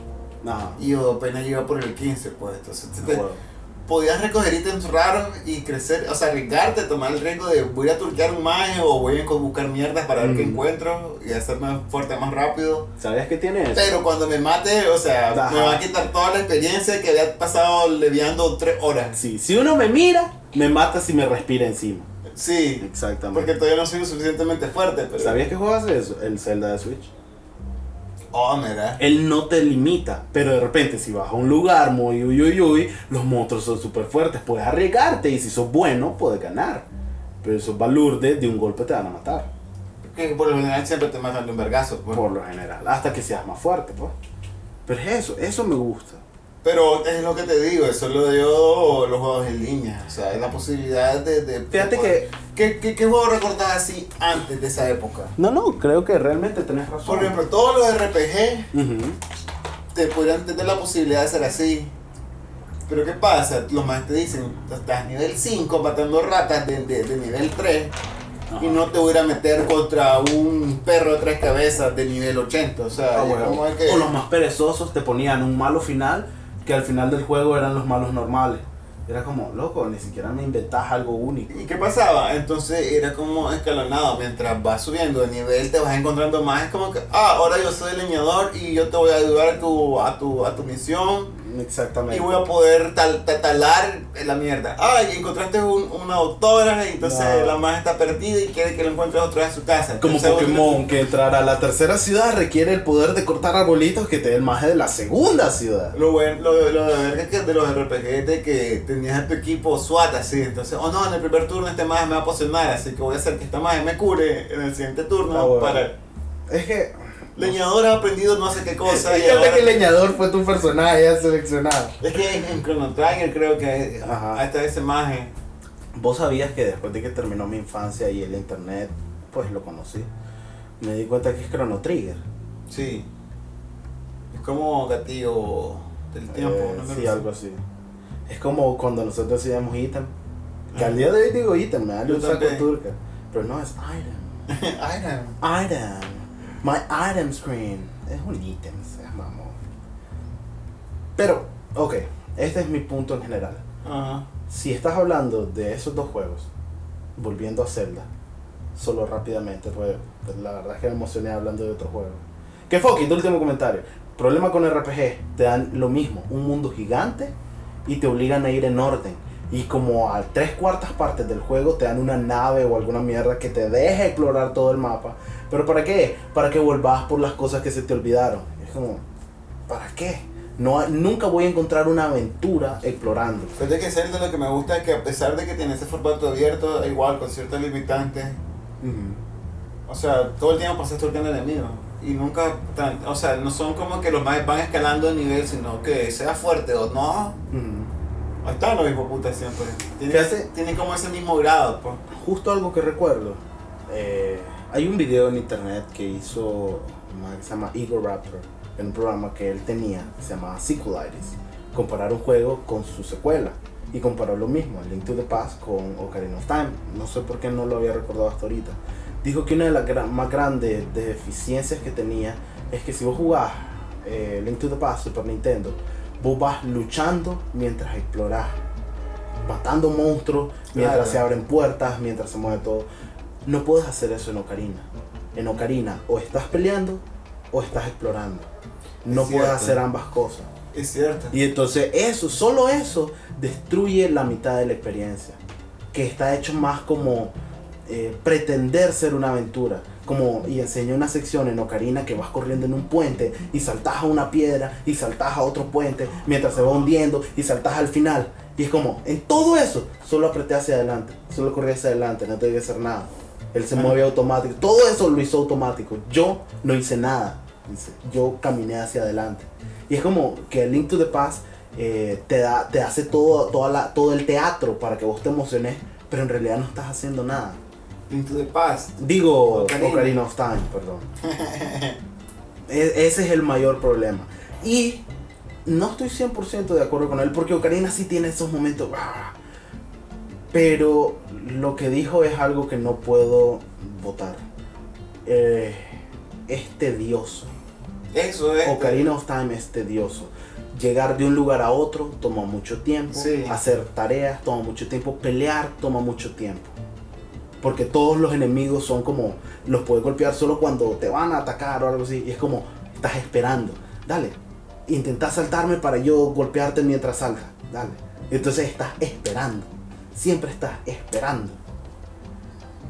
Speaker 1: Ajá.
Speaker 2: Y yo apenas iba por el 15, pues. Entonces, te-
Speaker 1: Bueno.
Speaker 2: Podías recoger ítems raros y crecer, o sea, arriesgarte, tomar el riesgo de voy a turquear un maje o voy a buscar mierdas para ver qué
Speaker 1: Mm.
Speaker 2: encuentro y hacerme fuerte más rápido.
Speaker 1: ¿Sabías que tiene eso?
Speaker 2: Pero cuando me mate, o sea,
Speaker 1: Ajá.
Speaker 2: me va a quitar toda la experiencia que había pasado leviando tres horas.
Speaker 1: Sí, si uno me mira, me mata si me respira encima.
Speaker 2: Sí,
Speaker 1: Exactamente.
Speaker 2: porque todavía no soy lo suficientemente fuerte. Pero...
Speaker 1: ¿Sabías que juegas eso? El Zelda de Switch.
Speaker 2: Oh, mira.
Speaker 1: Él no te limita, pero de repente si vas a un lugar muy uy uy uy, los monstruos son súper fuertes, puedes arriesgarte y si sos bueno, puedes ganar. Pero esos balurdes de un golpe te van a matar,
Speaker 2: Que por lo general siempre te matan de un vergazo. Pues.
Speaker 1: por lo general, hasta que seas más fuerte, pues. Pero es eso, eso me gusta.
Speaker 2: Pero es lo que te digo, eso lo dio los juegos en línea. O sea, es la posibilidad de. de
Speaker 1: Fíjate
Speaker 2: de poder- ¿Qué, qué, qué juego recordás así antes de esa época?
Speaker 1: No, no, creo que realmente tenés razón.
Speaker 2: Por ejemplo, todos los RPG te podrían tener la posibilidad de ser así. Pero ¿qué pasa? Los más te dicen, estás nivel 5 matando ratas de, de, de nivel 3 y no te voy a meter contra un perro de tres cabezas de nivel 80. O sea,
Speaker 1: Ah, bueno.
Speaker 2: que...
Speaker 1: O los más perezosos te ponían un malo final que al final del juego eran los malos normales. Era como, loco, ni siquiera me inventás algo único.
Speaker 2: ¿Y qué pasaba? Entonces era como escalonado. Mientras vas subiendo de nivel, te vas encontrando más. Es como que, ah, ahora yo soy leñador y yo te voy a ayudar a tu, a tu, a tu misión.
Speaker 1: Exactamente.
Speaker 2: Y voy a poder tal, ta- talar la mierda. Ah, y encontraste un- una doctora y entonces
Speaker 1: No.
Speaker 2: la más está perdida y quiere que lo encuentres otra vez a su casa.
Speaker 1: Como
Speaker 2: Entonces,
Speaker 1: Pokémon, que entrar a la tercera ciudad requiere el poder de cortar arbolitos que te dé el maje de la segunda ciudad.
Speaker 2: Lo, bueno, lo, lo de verga es que de los RPG de que tenías a tu equipo SWAT así, entonces, oh no, en el primer turno este maje me va a pocionar, así que voy a hacer que esta maje me cure en el siguiente turno
Speaker 1: Ah, bueno.
Speaker 2: para...
Speaker 1: Es que.
Speaker 2: Leñador ha aprendido no sé qué cosa y
Speaker 1: Fíjate
Speaker 2: ahora-
Speaker 1: que el leñador fue tu personaje ya seleccionado.
Speaker 2: Es que en, Chrono Trigger creo que
Speaker 1: Ajá.
Speaker 2: está ese maje.
Speaker 1: Vos sabías que después de que terminó mi infancia y el internet, pues lo conocí. Me di cuenta que es Chrono Trigger.
Speaker 2: Sí. Es como gatillo del tiempo.
Speaker 1: Eh,
Speaker 2: ¿no?
Speaker 1: sí, algo así. Es como cuando nosotros decíamos ítem. Que al día de hoy digo ítem, me da un saco turca. Pero no es item.
Speaker 2: Iron.
Speaker 1: Item. My item screen. Es un ítem, mamón. Pero, ok, este es mi punto en general.
Speaker 2: Ajá.
Speaker 1: Si estás hablando de esos dos juegos, volviendo a Zelda, solo rápidamente, pues, la verdad es que me emocioné hablando de otro juego. Que fucking, último comentario. Problema con RPG, te dan lo mismo, un mundo gigante y te obligan a ir en orden. Y como a tres cuartas partes del juego te dan una nave o alguna mierda que te deja explorar todo el mapa. ¿Pero para qué? Para que volvás por las cosas que se te olvidaron. Es como, ¿para qué? No, nunca voy a encontrar una aventura explorando.
Speaker 2: Fíjate que Zelda lo que me gusta es que a pesar de que tiene ese formato abierto, igual con ciertas limitantes, o sea, todo el tiempo pasas turcando enemigos. Y nunca, tan- o sea, no son como que los más van escalando de nivel, sino que sea fuerte o no. Ahí están los hijos putas siempre. Tienen, tienen como ese mismo grado, pues.
Speaker 1: Justo algo que recuerdo. eh, hay un video en internet que hizo que se llama Igor Raptor en un programa que él tenía que se llamaba Sequelitis. Comparar un juego con su secuela. Y comparó lo mismo, Link to the Past con Ocarina of Time. No sé por qué no lo había recordado hasta ahorita. Dijo que una de las gra- más grandes deficiencias que tenía es que si vos jugás eh, Link to the Past, Super Nintendo, vos vas luchando mientras explorás matando monstruos mientras
Speaker 2: Claro.
Speaker 1: se abren puertas, mientras se mueve todo. No puedes hacer eso en Ocarina. En Ocarina o estás peleando o estás explorando. No
Speaker 2: Es
Speaker 1: puedes hacer ambas cosas.
Speaker 2: Es cierto.
Speaker 1: Y entonces eso, solo eso, destruye la mitad de la experiencia. Que está hecho más como eh, pretender ser una aventura. Como, y enseñé una sección en Ocarina que vas corriendo en un puente y saltas a una piedra y saltas a otro puente mientras se va hundiendo y saltas al final. Y es como, en todo eso, solo apreté hacia adelante, solo corrí hacia adelante, no tenía que hacer nada. Él se mueve automático, todo eso lo hizo automático. Yo no hice nada, yo caminé hacia adelante. Y es como que Link to the Past eh, te, da, te hace todo, toda la, todo el teatro para que vos te emociones, pero en realidad no estás haciendo nada.
Speaker 2: Into the Past.
Speaker 1: Digo,
Speaker 2: Ocarina.
Speaker 1: Ocarina of Time, perdón. E- ese es el mayor problema. Y no estoy 100% de acuerdo con él, porque Ocarina sí tiene esos momentos. Pero lo que dijo es algo que no puedo votar. Eh, es tedioso.
Speaker 2: Eso es.
Speaker 1: Ocarina of Time es tedioso. Llegar de un lugar a otro toma mucho tiempo.
Speaker 2: Sí.
Speaker 1: Hacer tareas toma mucho tiempo. Pelear toma mucho tiempo. Porque todos los enemigos son como. Los puedes golpear solo cuando te van a atacar o algo así. Y es como. Estás esperando. Dale. Intenta saltarme para yo golpearte mientras salga. Dale. Entonces estás esperando. Siempre estás esperando.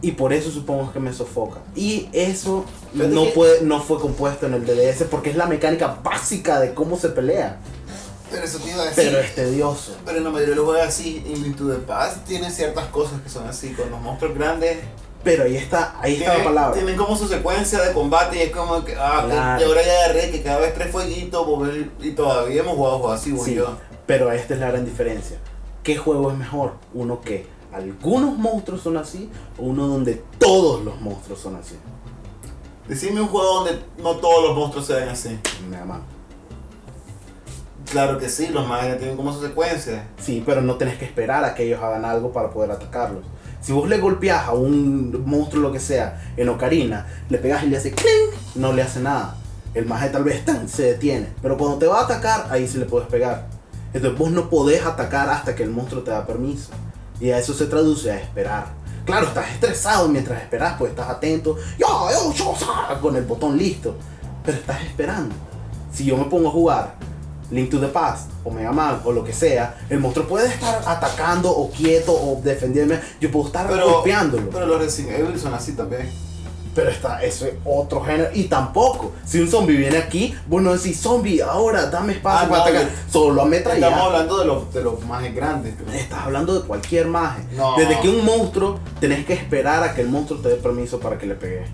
Speaker 1: Y por eso supongo que me sofoca. Y eso no, puede, no fue compuesto en el DDS porque es la mecánica básica de cómo se pelea.
Speaker 2: Pero eso te iba a decir.
Speaker 1: Pero es tedioso.
Speaker 2: Pero en la mayoría de los juegos así, Into the Past tiene ciertas cosas que son así, con los monstruos grandes.
Speaker 1: Pero ahí está, ahí está la palabra.
Speaker 2: tienen como su secuencia de combate y es como que, ah, que- y ahora ya agarré que cada vez tres fueguitos volver- y todavía hemos jugado juegos así, güey.
Speaker 1: Sí,
Speaker 2: yo.
Speaker 1: pero esta es la gran diferencia. ¿Qué juego es mejor? Uno que algunos monstruos son así o uno donde todos los monstruos son así.
Speaker 2: Decime un juego donde no todos los monstruos se ven así.
Speaker 1: Me aman.
Speaker 2: Claro que sí, los ya tienen como su secuencia.
Speaker 1: Sí, pero no tenés que esperar a que ellos hagan algo para poder atacarlos. Si vos le golpeás a un monstruo lo que sea en Ocarina, le pegas y le hace clink, no le hace nada. El maje tal vez tan, se detiene. Pero cuando te va a atacar, ahí sí le puedes pegar. Entonces vos no podés atacar hasta que el monstruo te da permiso. Y a eso se traduce a esperar. Claro, estás estresado mientras esperas, pues estás atento. Yo, yo, yo, con el botón listo. Pero estás esperando. Si yo me pongo a jugar Link to the Past o Mega Man o lo que sea, el monstruo puede estar atacando o quieto o defendiéndome. Yo puedo estar
Speaker 2: Pero,
Speaker 1: golpeándolo.
Speaker 2: pero los Resident Evil son así también.
Speaker 1: Pero está, eso es otro género. Y tampoco, si un zombie viene aquí, vos no decís zombie, ahora dame espacio
Speaker 2: Ah,
Speaker 1: para
Speaker 2: no,
Speaker 1: atacar. Solo ametrallar.
Speaker 2: Estamos hablando de los, de los más grandes.
Speaker 1: Estás hablando de cualquier maje.
Speaker 2: No.
Speaker 1: Desde que un monstruo tenés que esperar a que el monstruo te dé permiso para que le pegue.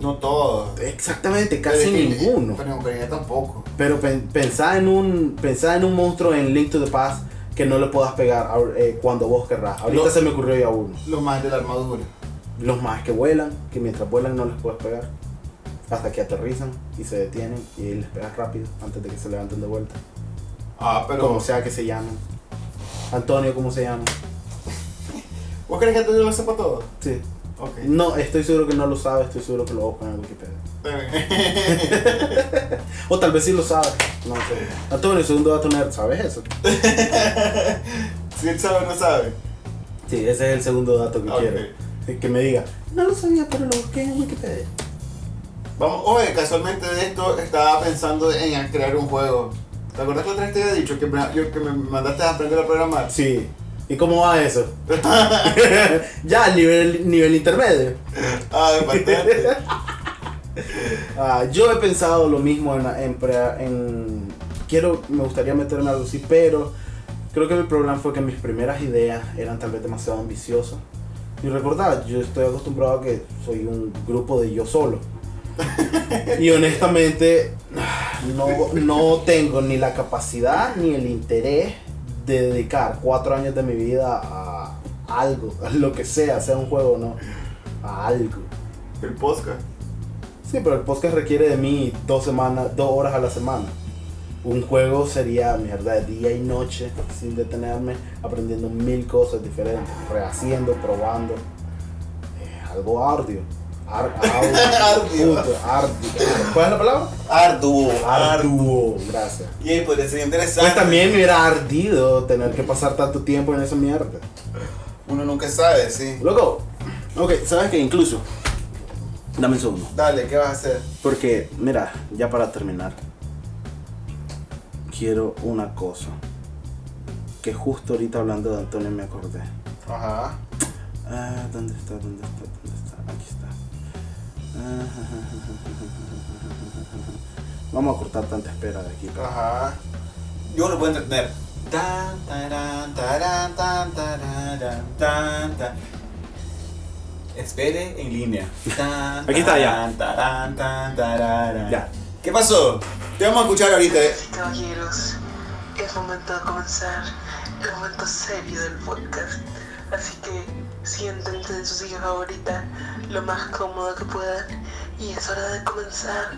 Speaker 2: No todos.
Speaker 1: Exactamente, casi
Speaker 2: Pero
Speaker 1: ninguno.
Speaker 2: Pero en Ocarina tampoco.
Speaker 1: Pero pen- pensá en un pensá en un monstruo en Link to the Past que no le puedas pegar eh, cuando vos querrás. Ahorita se me ocurrió ya uno.
Speaker 2: Los más de la armadura.
Speaker 1: Los más que vuelan, que mientras vuelan no les puedes pegar. Hasta que aterrizan y se detienen y les pegas rápido antes de que se levanten de vuelta.
Speaker 2: Ah, pero.
Speaker 1: Como sea que se llamen. Antonio, ¿cómo se llama?
Speaker 2: ¿Vos crees que tú lo sepa todo?
Speaker 1: Sí. No, estoy seguro que no lo sabe, estoy seguro que lo voy a poner en Wikipedia. O tal vez sí lo sabe, no sé. Antonio, segundo dato nerd, ¿sabes eso?
Speaker 2: si él sabe o no sabe.
Speaker 1: Sí, ese es el segundo dato que
Speaker 2: Ok.
Speaker 1: quiero. Que me diga, no lo sabía, pero lo busqué en Wikipedia.
Speaker 2: Vamos, oye, casualmente de esto estaba pensando en crear un juego. ¿Te acuerdas que otra vez te había dicho que me, yo- que me mandaste a aprender a programar?
Speaker 1: Sí. ¿Y cómo va eso? ya, nivel, nivel intermedio.
Speaker 2: Ah, bastante.
Speaker 1: Ah, yo he pensado lo mismo en, en, Quiero, me gustaría meterme algo así, pero creo que mi problema fue que mis primeras ideas eran tal vez demasiado ambiciosas. Y recordad, yo estoy acostumbrado a que soy un grupo de yo solo. Y honestamente, no, no tengo ni la capacidad ni el interés de dedicar cuatro años de mi vida a algo, a lo que sea, sea un juego o no, a algo.
Speaker 2: El podcast.
Speaker 1: Sí, pero el podcast requiere de mí dos semanas, dos horas a la semana. Un juego sería mierda de día y noche sin detenerme, aprendiendo mil cosas diferentes, rehaciendo, probando. Eh, algo arduo. Ar-
Speaker 2: Arduo.
Speaker 1: puto, arduo. ¿Cuál es la palabra?
Speaker 2: Arduo.
Speaker 1: Arduo, gracias.
Speaker 2: Y ahí podría ser interesante.
Speaker 1: Pues también me hubiera ardido tener que pasar tanto tiempo en esa mierda.
Speaker 2: Uno nunca sabe, sí.
Speaker 1: Loco, ok, ¿sabes qué? Incluso, dame un segundo.
Speaker 2: Dale, ¿qué vas a hacer?
Speaker 1: Porque, mira, ya para terminar, quiero una cosa. Que justo ahorita hablando de Antonio me acordé.
Speaker 2: Ajá.
Speaker 1: Ah, ¿dónde está? ¿Dónde está? ¿Dónde está. Ah, Vamos a cortar tanta espera de aquí.
Speaker 2: Ajá. Yo lo puedo. Tan, tan, tan, tan. Espere en línea. Tan,
Speaker 1: Aquí está, ya. Ya.
Speaker 2: ¿Qué pasó? Te vamos a escuchar ahorita. eh.
Speaker 5: Caballeros, es momento de comenzar el momento serio del podcast. Así que siéntense en su silla favorita lo más cómodo que puedan. Y es hora de comenzar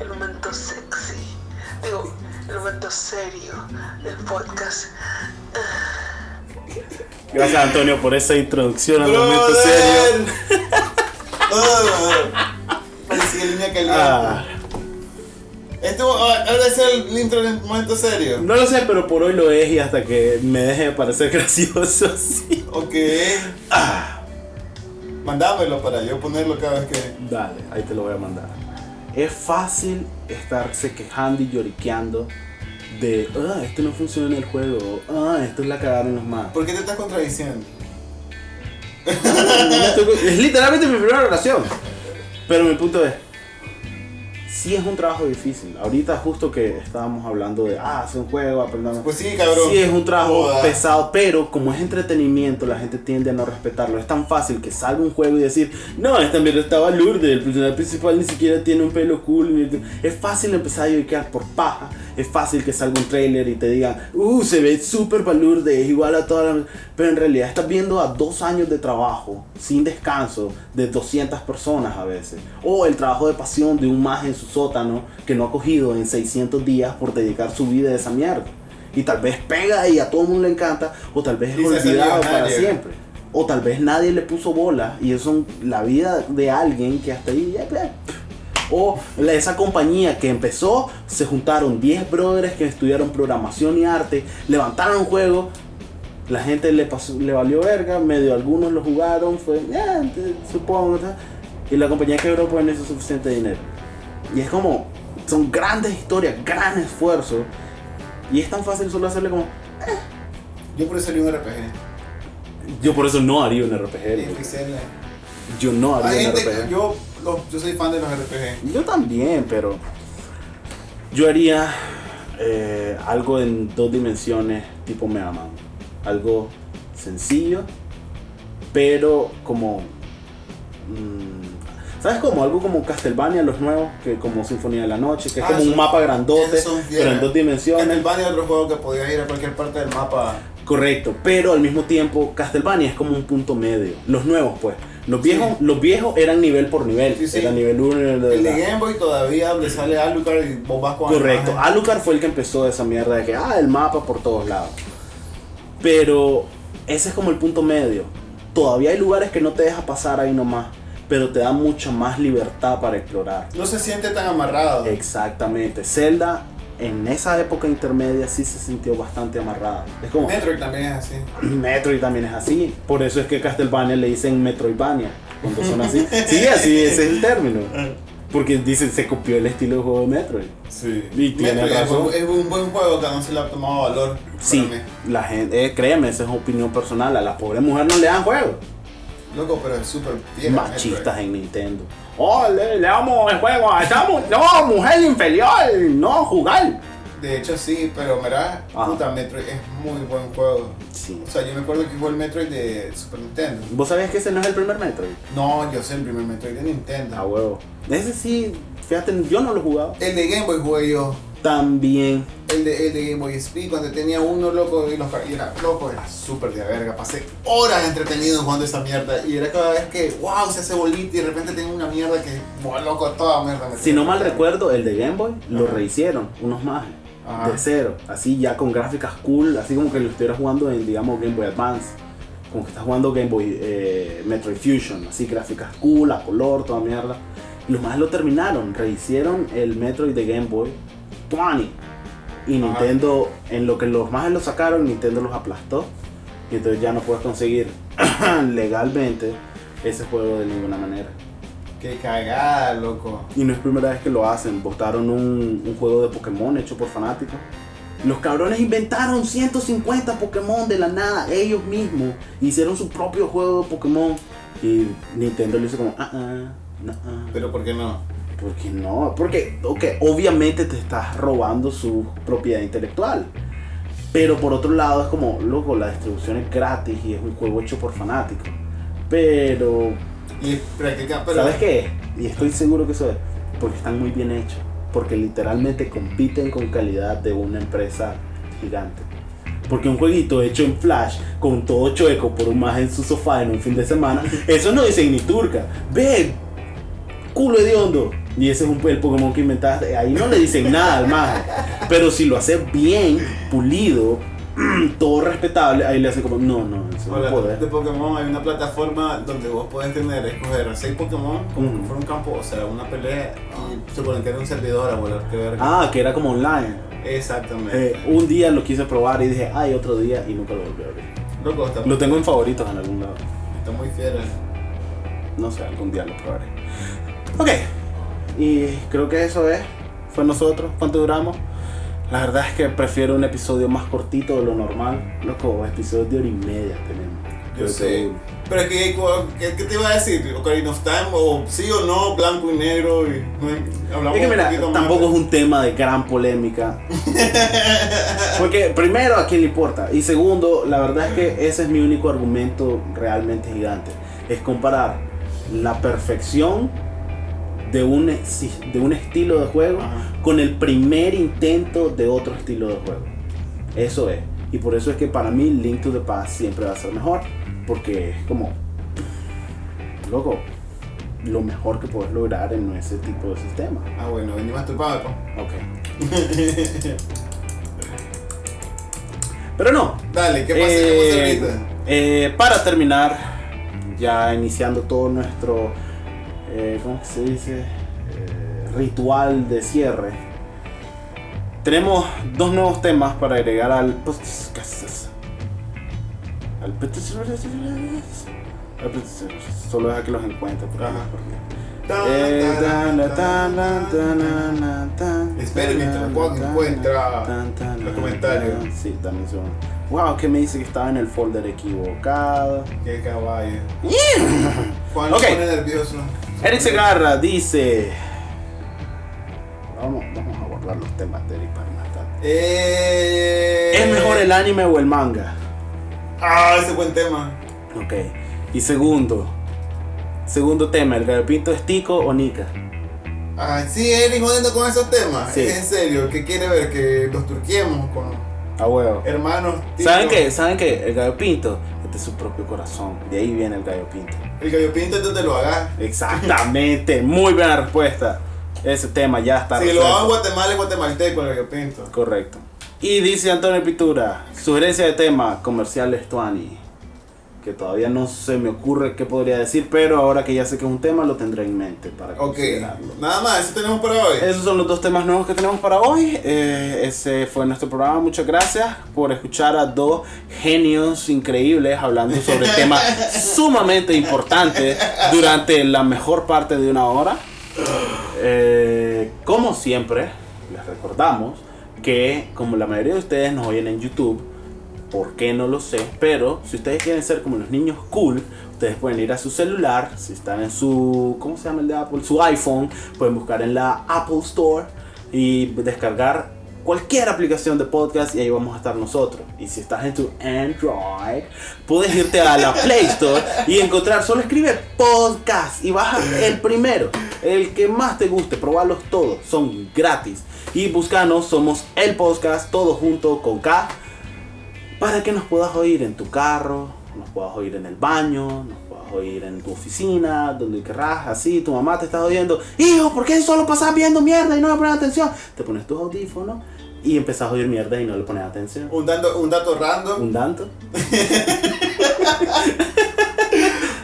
Speaker 5: el momento sexy. Digo, el momento serio del podcast.
Speaker 1: Gracias Antonio por esa introducción al momento serio.
Speaker 2: Ah, Parecía línea caliente.
Speaker 1: Ah,
Speaker 2: Esto ah, ahora es el intro del momento serio.
Speaker 1: no lo sé, pero por hoy lo es y hasta que me deje de parecer gracioso así.
Speaker 2: Ok.
Speaker 1: Ah,
Speaker 2: Mandámelo para yo ponerlo cada vez que.
Speaker 1: dale, ahí te lo voy a mandar. Es fácil estarse quejando y lloriqueando de, ah, esto no funciona en el juego, ah, esto es la cagada en los más.
Speaker 2: ¿Por qué te estás contradiciendo?
Speaker 1: Es literalmente mi primera relación. Pero mi punto es, sí es un trabajo difícil. Ahorita justo que estábamos hablando de, ah, hacer un juego, aprendamos.
Speaker 2: Pues sí, cabrón.
Speaker 1: Sí es un trabajo
Speaker 2: Joda.
Speaker 1: pesado, pero como es entretenimiento, la gente tiende a no respetarlo. Es tan fácil que salga un juego y decir, no, esta mierda estaba Lourdes, el personaje principal ni siquiera tiene un pelo cool. Es fácil empezar a lloriquear por paja. Es fácil que salga un trailer y te digan, uh, se ve súper balurde, es igual a todas las... Pero en realidad estás viendo a dos años de trabajo, sin descanso, de 200 personas a veces. O el trabajo de pasión de un maje en su sótano que no ha cogido en 600 días por dedicar su vida a esa mierda. Y tal vez pega y a todo el mundo le encanta, o tal vez es olvidado para siempre. O tal vez nadie le puso bola y eso es la vida de alguien que hasta ahí ya, ya, o esa compañía que empezó, se juntaron 10 brothers que estudiaron programación y arte, levantaron juego, la gente le, pasó, le valió verga, medio algunos lo jugaron, fue, "Ya, te- supongo, tal", y la compañía quebró por no hizo suficiente dinero. Y es como, son grandes historias, gran esfuerzo, y es tan fácil solo hacerle como,
Speaker 2: Yo por eso leí un RPG.
Speaker 1: yo por eso no haría un RPG, yo no
Speaker 2: Hay
Speaker 1: haría un
Speaker 2: gente,
Speaker 1: RPG.
Speaker 2: yo, lo- yo soy fan de los RPG.
Speaker 1: Yo también, pero yo haría eh, algo en dos dimensiones tipo Mega Man. Algo sencillo, pero como... mm, ¿Sabes cómo? Algo como Castlevania, los nuevos, que como Sinfonía de la Noche, que es
Speaker 2: Ah,
Speaker 1: como un mapa grandote, pero en dos dimensiones.
Speaker 2: Castlevania es otro juego que podías ir a cualquier parte del mapa.
Speaker 1: Correcto, pero al mismo tiempo Castlevania es como un punto medio. Los nuevos, pues. Los viejos,
Speaker 2: Sí.
Speaker 1: los viejos eran nivel por nivel.
Speaker 2: Sí, sí.
Speaker 1: Era nivel 1 nivel 2.
Speaker 2: El de Game Boy todavía le sale Alucard y vos vas con
Speaker 1: Correcto.
Speaker 2: imagen.
Speaker 1: Alucard fue el que empezó esa mierda de que, ah, el mapa por todos lados. Pero ese es como el punto medio. Todavía hay lugares que no te deja pasar ahí nomás, pero te da mucha más libertad para explorar.
Speaker 2: No se siente tan amarrado.
Speaker 1: Exactamente. Zelda en esa época intermedia sí se sintió bastante amarrada. Es como
Speaker 2: Metroid también es así.
Speaker 1: Metroid también es así. Por eso es que Castlevania le dicen Metroidvania. Cuando son así. Sí, así ese es el término. Porque dicen se copió el estilo de juego de Metroid.
Speaker 2: Sí.
Speaker 1: Y tiene
Speaker 2: Metroid es
Speaker 1: razón.
Speaker 2: un- es un buen juego que no se le ha tomado valor.
Speaker 1: Sí,
Speaker 2: mí.
Speaker 1: la gente, eh, créeme, esa es opinión personal. A la pobre mujer no le dan juego.
Speaker 2: Loco, pero es súper.
Speaker 1: Machistas en Nintendo. Oh, le, le damos el juego a esta mu- No, mujer inferior, no jugar.
Speaker 2: De hecho, sí, pero mira, puta, Metroid es muy buen juego.
Speaker 1: Sí.
Speaker 2: O sea, yo me acuerdo que jugué el Metroid de Super Nintendo.
Speaker 1: ¿Vos sabías que ese no es el primer Metroid?
Speaker 2: No, yo sé el primer Metroid de Nintendo.
Speaker 1: A huevo. Ese sí, fíjate, yo no lo he jugado.
Speaker 2: El de Game Boy jugué yo.
Speaker 1: También.
Speaker 2: El de, el de Game Boy SP, cuando tenía uno loco y los y era loco, era súper de verga. Pasé horas entretenido jugando esa mierda. Y era cada vez que, wow, se hace bolita y de repente tengo una mierda que, wow, loco, toda mierda. me
Speaker 1: Si no mal recuerdo, el de Game Boy lo
Speaker 2: Ajá.
Speaker 1: rehicieron, unos más.
Speaker 2: Ajá.
Speaker 1: De cero. Así ya con gráficas cool, así como que lo estuviera jugando en, digamos, Game Boy Advance. Como que estás jugando Game Boy eh, Metroid Fusion, así gráficas cool, a color, toda mierda. Y los más lo terminaron, rehicieron el Metroid de Game Boy 20. Y
Speaker 2: Ajá.
Speaker 1: Nintendo, en lo que los más lo sacaron, Nintendo los aplastó. Y entonces ya no puedes conseguir legalmente ese juego de ninguna manera.
Speaker 2: Qué cagada, loco.
Speaker 1: Y no es primera vez que lo hacen. Votaron un, un juego de Pokémon hecho por fanáticos. Los cabrones inventaron 150 Pokémon de la nada, ellos mismos. Hicieron su propio juego de Pokémon. Y Nintendo le hizo como, ah, ah, no, ah.
Speaker 2: Pero ¿por qué no?
Speaker 1: ¿Por qué no? Porque, ok, obviamente te estás robando su propiedad intelectual. Pero por otro lado es como, loco, la distribución es gratis y es un juego hecho por fanáticos. Pero
Speaker 2: Y pero.
Speaker 1: ¿Sabes qué? Y estoy seguro que eso es porque están muy bien hechos. Porque literalmente compiten con calidad de una empresa gigante. Porque un jueguito hecho en Flash, con todo chueco por un más en su sofá en un fin de semana, eso no dicen ni turca. Ve, culo hediondo. Y ese es un, el Pokémon que inventaste. Ahí no le dicen nada al maje. Pero si lo hace bien, pulido, todo respetable, ahí le hacen como, no, no, eso no
Speaker 2: Hola,
Speaker 1: puede.
Speaker 2: de Pokémon hay una plataforma donde vos podés tener, escoger a 6 Pokémon como
Speaker 1: Mm.
Speaker 2: que fuera un campo, o sea, una pelea y suponen que era un servidor a volar, que.
Speaker 1: Ah, que era como online.
Speaker 2: Exactamente.
Speaker 1: Eh, un día lo quise probar y dije, ay, otro día y nunca lo volví a abrir.
Speaker 2: Loco, está,
Speaker 1: Lo tengo en favoritos en algún lado.
Speaker 2: está muy fiera.
Speaker 1: No sé, algún día lo probaré. Ok. Y creo que eso es. Fue nosotros. ¿Cuánto duramos? La verdad es que prefiero un episodio más cortito de lo normal. Loco, episodios de hora y media tenemos.
Speaker 2: Yo sé. Pero es que, ¿qué, te iba a decir? Ocarina of Time, o sí o no, blanco y negro, y hablamos
Speaker 1: Es que
Speaker 2: un
Speaker 1: mira,
Speaker 2: más
Speaker 1: tampoco
Speaker 2: de-
Speaker 1: es un tema de gran polémica. Porque primero, ¿a quién le importa? Y segundo, la verdad es que ese es mi único argumento realmente gigante. Es comparar la perfección de un, de un estilo de juego
Speaker 2: Ajá.
Speaker 1: con el primer intento de otro estilo de juego. Eso es. Y por eso es que para mí Link to the Past siempre va a ser mejor. Porque es como... Loco, lo mejor que puedes lograr en ese tipo de sistema.
Speaker 2: Ah, bueno, vení más tu papo.
Speaker 1: Ok. Pero no.
Speaker 2: Dale, ¿qué pasa? ¿Qué
Speaker 1: Eh,
Speaker 2: pasa ahorita?
Speaker 1: eh, para terminar, ya iniciando todo nuestro, eh, ¿cómo que se dice? Eh, ritual de cierre. Tenemos dos nuevos temas para agregar al podcast. Al podcast. al podcast. Solo deja que los encuentre. porque-
Speaker 2: Ajá.
Speaker 1: eh,
Speaker 2: tan,
Speaker 1: tan,
Speaker 2: tan,
Speaker 1: tan,
Speaker 2: tan,
Speaker 1: tan,
Speaker 2: tan.
Speaker 1: tan, tan,
Speaker 2: Espere mientras Juan encuentra los comentarios.
Speaker 1: Sí, también son. Wow, que me dice que estaba en el folder equivocado.
Speaker 2: Qué caballo. Juan
Speaker 1: Ok.
Speaker 2: lo pone nervioso.
Speaker 1: Eric Segarra dice. Vamos, vamos a guardar los temas de Eric para más tarde.
Speaker 2: Eh...
Speaker 1: ¿Es mejor el anime o el manga?
Speaker 2: Ah, ese buen tema.
Speaker 1: Ok. Y segundo. Segundo tema, ¿el gallo pinto es Tico o Nika?
Speaker 2: Ah, sí, Eric jodiendo con esos temas.
Speaker 1: Sí.
Speaker 2: Es en serio, ¿qué quiere ver? Que los turquiemos con
Speaker 1: A huevo.
Speaker 2: hermanos. tíos.
Speaker 1: ¿Saben qué? ¿Saben qué? El gallo pinto es de su propio corazón. De ahí viene el gallo pinto.
Speaker 2: El gallo pinto es donde lo hagas.
Speaker 1: Exactamente. Muy buena respuesta. Ese tema ya está
Speaker 2: Si lo hago en. Guatemala, es guatemalteco el gallo pinto.
Speaker 1: Correcto. Y dice Antonio Pitura, sugerencia de tema, comerciales Tuani. Que todavía no se me ocurre qué podría decir, pero ahora que ya sé que es un tema, lo tendré en mente para
Speaker 2: Ok,
Speaker 1: considerarlo.
Speaker 2: nada más, eso tenemos para hoy.
Speaker 1: Esos son los dos temas nuevos que tenemos para hoy. Eh, ese fue nuestro programa. Muchas gracias por escuchar a dos genios increíbles hablando sobre temas sumamente importantes durante la mejor parte de una hora. Eh, como siempre, les recordamos que como la mayoría de ustedes nos oyen en YouTube, ¿por qué no lo sé? Pero si ustedes quieren ser como los niños cool, ustedes pueden ir a su celular, si están en su, ¿cómo se llama el de Apple? Su iPhone, pueden buscar en la Apple Store y descargar cualquier aplicación de podcast y ahí vamos a estar nosotros. Y si estás en tu Android, puedes irte a la Play Store y encontrar, solo escribe podcast y baja el primero, el que más te guste, probarlos todos, son gratis. Y buscanos, somos el podcast, todo junto con K, para que nos puedas oír en tu carro, nos puedas oír en el baño, nos puedas oír en tu oficina, donde querrás, así, tu mamá te está oyendo, hijo, ¿por qué solo pasas viendo mierda y no le pones atención? Te pones tus audífonos y empezás a oír mierda y no le pones atención.
Speaker 2: Un, dato, un dato random.
Speaker 1: ¿Un dato?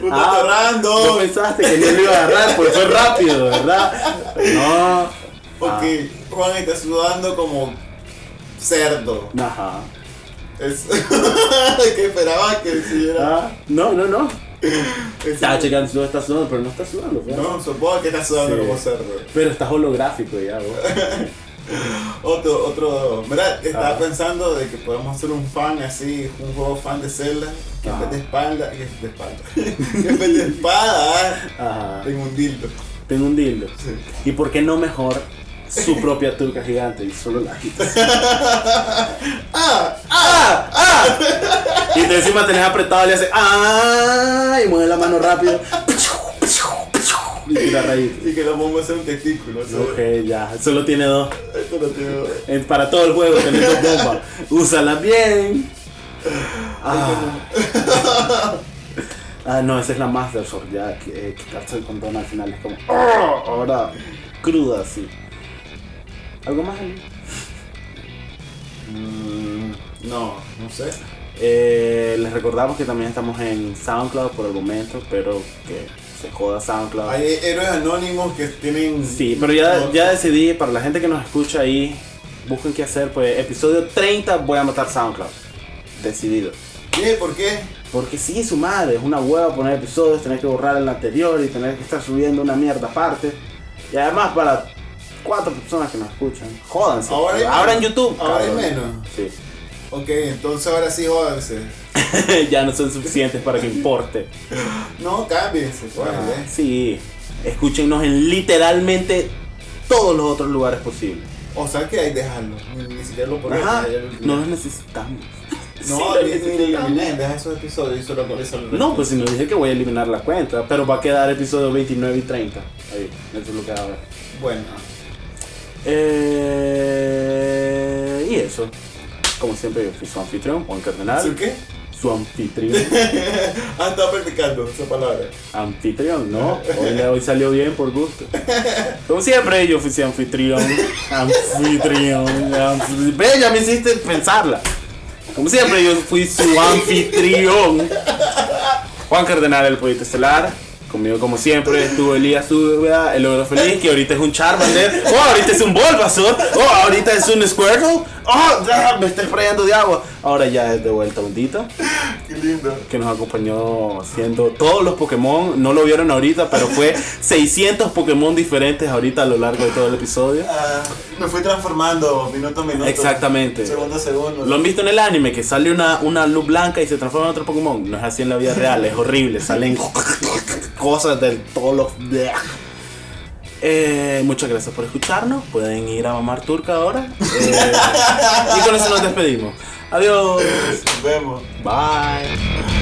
Speaker 2: Un dato
Speaker 1: Ah, No
Speaker 2: random.
Speaker 1: pensaste que no lo iba a agarrar, porque fue rápido, ¿verdad? No.
Speaker 2: Porque Juan está sudando como cerdo.
Speaker 1: Ah, Ajá.
Speaker 2: Es que esperaba que siguiera.
Speaker 1: Ah, no, no, no.
Speaker 2: Es-
Speaker 1: Estaba checando si está sudando, pero no está sudando.
Speaker 2: No, supongo que está sudando
Speaker 1: Sí.
Speaker 2: como cerdo.
Speaker 1: Pero está holográfico ya, vos.
Speaker 2: Otro, otro. Mira, estaba
Speaker 1: Ah.
Speaker 2: pensando de que podemos hacer un fan así, un juego fan de Zelda, que
Speaker 1: Ah.
Speaker 2: vez de espalda, que de espalda, que vez de espada,
Speaker 1: Ajá.
Speaker 2: tengo un dildo.
Speaker 1: Tengo un dildo.
Speaker 2: Sí.
Speaker 1: ¿Y por qué no mejor su propia turca gigante y solo la agitas?
Speaker 2: ¡Ah!
Speaker 1: ¡Ah! ¡Ah! Y de encima tenés apretado y le hace ¡Ah! Y mueve la mano rápido. Y tira raíz.
Speaker 2: Y que la bomba sea un testículo. ¿sabes?
Speaker 1: Ok, ya. Solo tiene dos.
Speaker 2: Esto lo tengo.
Speaker 1: Eh, Para todo el juego tenés dos bombas. Úsala bien. Ah. Ah, no, esa es la Master Sword. Ya, que, eh, quitarse el condón al final es como. "Ah", Ahora, cruda así. ¿Algo más? Ali?
Speaker 2: Mm, no, no sé.
Speaker 1: Eh, les recordamos que también estamos en SoundCloud por el momento, pero que se joda SoundCloud.
Speaker 2: Hay héroes anónimos que tienen.
Speaker 1: Sí, pero ya, ya decidí, para la gente que nos escucha ahí, busquen qué hacer, pues episodio 30 voy a matar SoundCloud. Decidido.
Speaker 2: ¿Qué? ¿Por qué?
Speaker 1: Porque sí, su madre, es una hueva poner episodios, tener que borrar el anterior y tener que estar subiendo una mierda aparte. Y además para cuatro personas que nos escuchan, jódanse.
Speaker 2: Ahora hay
Speaker 1: Ahora en. YouTube.
Speaker 2: Ahora hay
Speaker 1: cabrón.
Speaker 2: menos.
Speaker 1: Sí.
Speaker 2: Ok, entonces ahora sí jódanse.
Speaker 1: ya no son suficientes para que importe.
Speaker 2: No, cámbiense,
Speaker 1: Ah, sí, escúchenos en literalmente todos los otros lugares posibles.
Speaker 2: O sea que hay dejarlo. Ni, ni siquiera lo pones.
Speaker 1: Ajá, no los necesitamos.
Speaker 2: No,
Speaker 1: Sí, lo
Speaker 2: ni
Speaker 1: necesitamos.
Speaker 2: deja esos episodios y solo con eso.
Speaker 1: No, pues si no dije que voy a eliminar la cuenta, pero va a quedar episodio 29 y 30. Ahí, eso es lo que va a haber.
Speaker 2: Bueno.
Speaker 1: Eh, y eso. Como siempre, yo fui su anfitrión, Juan Cardenal.
Speaker 2: ¿Su qué?
Speaker 1: Su anfitrión.
Speaker 2: Ah, estaba practicando esa palabra.
Speaker 1: Anfitrión, ¿no? Hoy, hoy salió bien por gusto. Como siempre, yo fui su anfitrión. Anfitrión. anfi- Ve, ya me hiciste pensarla. Como siempre, yo fui su anfitrión. Juan Cardenal, el poeta estelar. Conmigo, como siempre, estuvo Elías Úbeda, el logro feliz, que ahorita es un Charmander. Oh, ahorita es un Bulbasaur. Oh, ahorita es un Squirtle. Oh, me está sprayando de agua. Ahora ya es de vuelta Hundita
Speaker 2: Qué lindo.
Speaker 1: que nos acompañó haciendo todos los Pokémon. No lo vieron ahorita, pero fue 600 Pokémon diferentes ahorita a lo largo de todo el episodio.
Speaker 2: Ah, me fui transformando minuto a minuto.
Speaker 1: Exactamente.
Speaker 2: Segundo a segundo.
Speaker 1: Lo han visto en el anime, que sale una, una luz blanca y se transforma en otro Pokémon. No es así en la vida real, es horrible. Salen cosas de todos los... Eh, muchas gracias por escucharnos. Pueden ir a Mamar Turca ahora. Eh, y con eso nos despedimos. Adiós.
Speaker 2: Nos vemos.
Speaker 1: Bye.